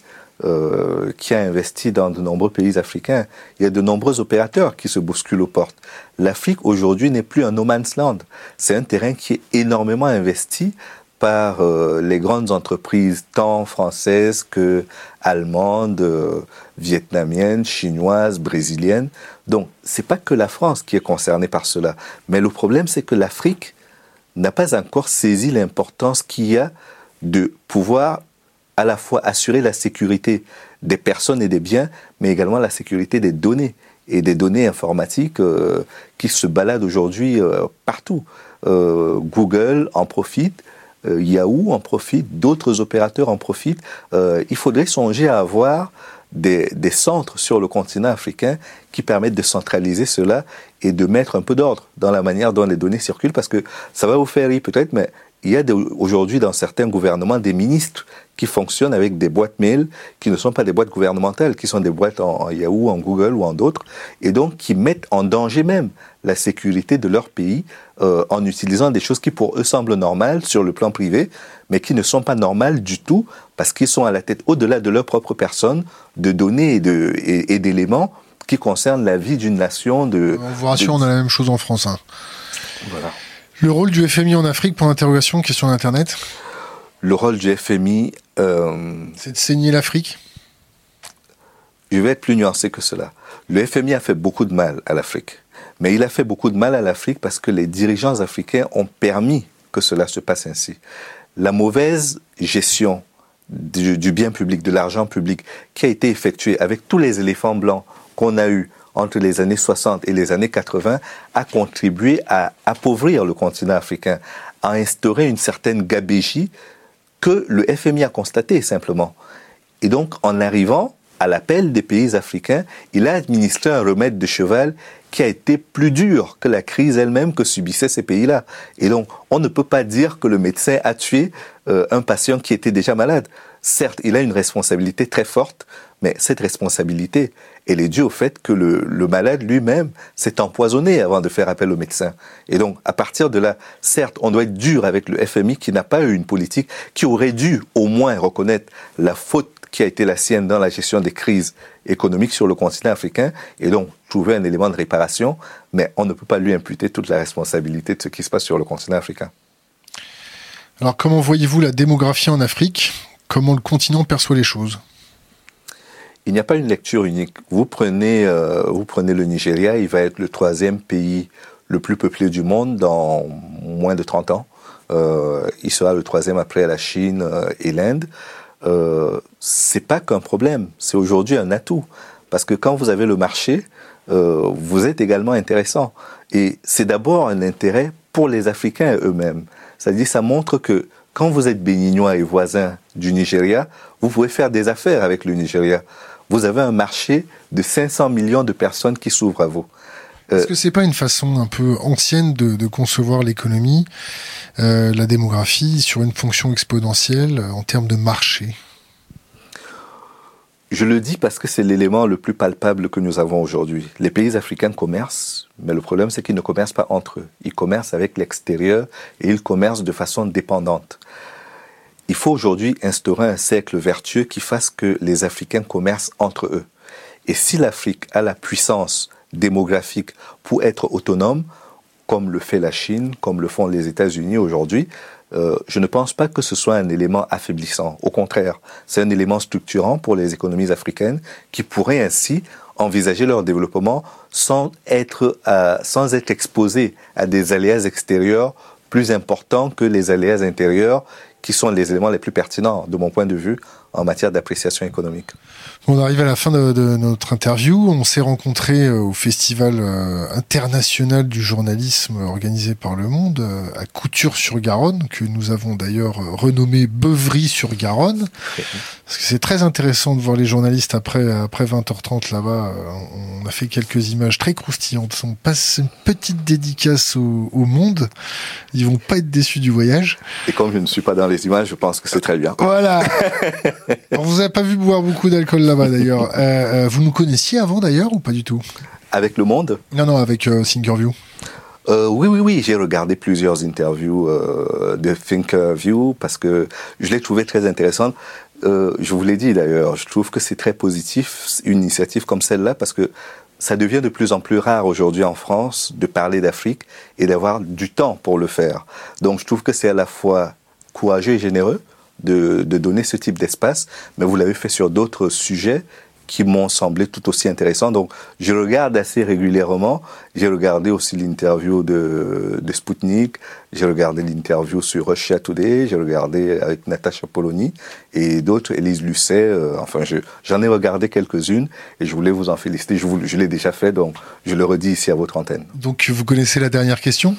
Euh, qui a investi dans de nombreux pays africains. Il y a de nombreux opérateurs qui se bousculent aux portes. L'Afrique aujourd'hui n'est plus un no man's land. C'est un terrain qui est énormément investi par euh, les grandes entreprises, tant françaises que allemandes, euh, vietnamiennes, chinoises, brésiliennes. Donc, c'est pas que la France qui est concernée par cela. Mais le problème, c'est que l'Afrique n'a pas encore saisi l'importance qu'il y a de pouvoir à la fois assurer la sécurité des personnes et des biens, mais également la sécurité des données et des données informatiques euh, qui se baladent aujourd'hui euh, partout. Euh, Google en profite, Yahoo en profite, d'autres opérateurs en profitent. il faudrait songer à avoir des, des, centres sur le continent africain qui permettent de centraliser cela et de mettre un peu d'ordre dans la manière dont les données circulent, parce que ça va vous faire rire peut-être, mais il y a aujourd'hui dans certains gouvernements des ministres qui fonctionnent avec des boîtes mail qui ne sont pas des boîtes gouvernementales, qui sont des boîtes en, Yahoo, en Google ou en d'autres, et donc qui mettent en danger même la sécurité de leur pays euh, en utilisant des choses qui pour eux semblent normales sur le plan privé, mais qui ne sont pas normales du tout parce qu'ils sont à la tête au-delà de leur propre personne de données et d'éléments qui concernent la vie d'une nation. De, on vous rassure, on a la même chose en France. Hein. Voilà. Le rôle du FMI en Afrique, pour interrogation, question d'Internet Le rôle du FMI... Euh, c'est de saigner l'Afrique Je vais être plus nuancé que cela. Le FMI a fait beaucoup de mal à l'Afrique. Mais il a fait beaucoup de mal à l'Afrique parce que les dirigeants africains ont permis que cela se passe ainsi. La mauvaise gestion du, du bien public, de l'argent public, qui a été effectuée avec tous les éléphants blancs qu'on a eus entre les années 60 et les années 80 a contribué à appauvrir le continent africain, à instaurer une certaine gabégie que le FMI a constaté simplement. Et donc, en arrivant à l'appel des pays africains, il a administré un remède de cheval qui a été plus dur que la crise elle-même que subissaient ces pays-là. Et donc, on ne peut pas dire que le médecin a tué euh, un patient qui était déjà malade. Certes, il a une responsabilité très forte, mais cette responsabilité, elle est due au fait que le, le malade lui-même s'est empoisonné avant de faire appel au médecin. Et donc, à partir de là, certes, on doit être dur avec le FMI qui n'a pas eu une politique qui aurait dû au moins reconnaître la faute qui a été la sienne dans la gestion des crises économiques sur le continent africain et donc trouver un élément de réparation, mais on ne peut pas lui imputer toute la responsabilité de ce qui se passe sur le continent africain. Alors comment voyez-vous la démographie en Afrique? Comment le continent perçoit les choses? Il n'y a pas une lecture unique. Vous prenez, euh, vous prenez le Nigeria, il va être le troisième pays le plus peuplé du monde dans moins de 30 ans. Euh, il sera le troisième après la Chine euh, et l'Inde euh, c'est pas qu'un problème, c'est aujourd'hui un atout. Parce que quand vous avez le marché, vous êtes également intéressant. Et c'est d'abord un intérêt pour les Africains eux-mêmes. C'est-à-dire, ça montre que quand vous êtes béninois et voisin du Nigeria, vous pouvez faire des affaires avec le Nigeria. Vous avez un marché de 500 millions de personnes qui s'ouvrent à vous. Est-ce que c'est pas une façon un peu ancienne de, de concevoir l'économie, euh, la démographie, sur une fonction exponentielle en termes de marché? Je le dis parce que c'est l'élément le plus palpable que nous avons aujourd'hui. Les pays africains commercent, mais le problème c'est qu'ils ne commercent pas entre eux. Ils commercent avec l'extérieur et ils commercent de façon dépendante. Il faut aujourd'hui instaurer un cercle vertueux qui fasse que les Africains commercent entre eux. Et si l'Afrique a la puissance démographique pour être autonome, comme le fait la Chine, comme le font les États-Unis aujourd'hui, euh, je ne pense pas que ce soit un élément affaiblissant. Au contraire, c'est un élément structurant pour les économies africaines qui pourraient ainsi envisager leur développement sans être, euh, sans être exposés à des aléas extérieurs plus importants que les aléas intérieurs qui sont les éléments les plus pertinents de mon point de vue en matière d'appréciation économique. On arrive à la fin de, de notre interview. On s'est rencontrés euh, au Festival euh, international du journalisme organisé par Le Monde euh, à Couture-sur-Garonne, que nous avons d'ailleurs renommé Beuvry-sur-Garonne. Parce que c'est très intéressant de voir les journalistes après, après 20h30 là-bas. On a fait quelques images très croustillantes. On passe une petite dédicace au, au Monde. Ils vont pas être déçus du voyage. Et comme je ne suis pas dans les images, je pense que c'est très bien. Voilà. On vous a pas vu boire beaucoup d'alcool là-bas d'ailleurs. Euh, euh, vous nous connaissiez avant d'ailleurs ou pas du tout? Avec Le Monde? Non, non, avec euh, Thinkerview. Euh, oui, oui, oui, j'ai regardé plusieurs interviews de Thinkerview parce que je l'ai trouvé très intéressante. Je vous l'ai dit d'ailleurs, je trouve que c'est très positif une initiative comme celle-là parce que ça devient de plus en plus rare aujourd'hui en France de parler d'Afrique et d'avoir du temps pour le faire. Donc je trouve que c'est à la fois courageux et généreux de, de donner ce type d'espace, mais vous l'avez fait sur d'autres sujets qui m'ont semblé tout aussi intéressants. Donc, je regarde assez régulièrement. J'ai regardé aussi l'interview de, de Sputnik. J'ai regardé l'interview sur Russia Today. J'ai regardé avec Natacha Polony et d'autres, Elise Lucet. Euh, enfin, j'en ai regardé quelques-unes et je voulais vous en féliciter. Je, vous, je l'ai déjà fait, donc je le redis ici à votre antenne. Donc, vous connaissez la dernière question?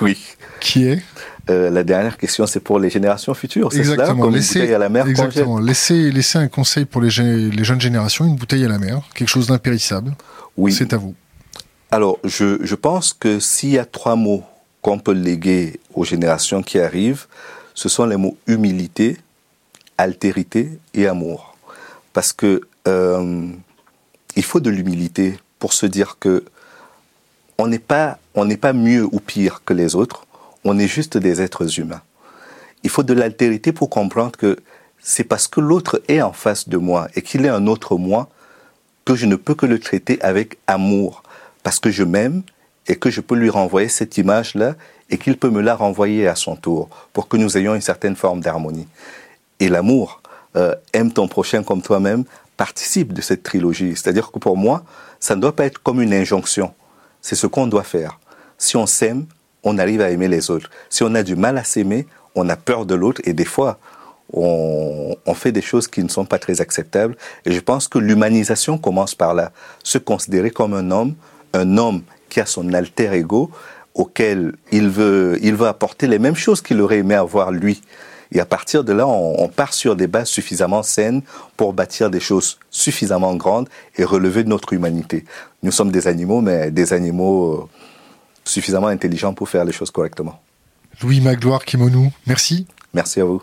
Oui. Qui est? Euh, la dernière question, c'est pour les générations futures, c'est Exactement. cela Comme laissez, une bouteille à la mer exactement. Laissez, laissez un conseil pour les, jeunes générations, une bouteille à la mer, quelque chose d'impérissable. Oui. C'est à vous. Alors, je, je pense que s'il y a trois mots qu'on peut léguer aux générations qui arrivent, ce sont les mots humilité, altérité et amour. Parce que euh, il faut de l'humilité pour se dire que on n'est pas, on n'est pas mieux ou pire que les autres. On est juste des êtres humains. Il faut de l'altérité pour comprendre que c'est parce que l'autre est en face de moi et qu'il est un autre moi que je ne peux que le traiter avec amour parce que je m'aime et que je peux lui renvoyer cette image-là et qu'il peut me la renvoyer à son tour pour que nous ayons une certaine forme d'harmonie. Et l'amour, euh, aime ton prochain comme toi-même, participe de cette trilogie. C'est-à-dire que pour moi, ça ne doit pas être comme une injonction. C'est ce qu'on doit faire. Si on s'aime, on arrive à aimer les autres. Si on a du mal à s'aimer, on a peur de l'autre et des fois, on, on, fait des choses qui ne sont pas très acceptables. Et je pense que l'humanisation commence par là. Se considérer comme un homme, un homme qui a son alter ego, auquel il veut, il veut apporter les mêmes choses qu'il aurait aimé avoir lui. Et à partir de là, on, on, part sur des bases suffisamment saines pour bâtir des choses suffisamment grandes et relever notre humanité. Nous sommes des animaux, mais des animaux euh, suffisamment intelligents pour faire les choses correctement. Louis Magloire Kimonou, merci. Merci à vous.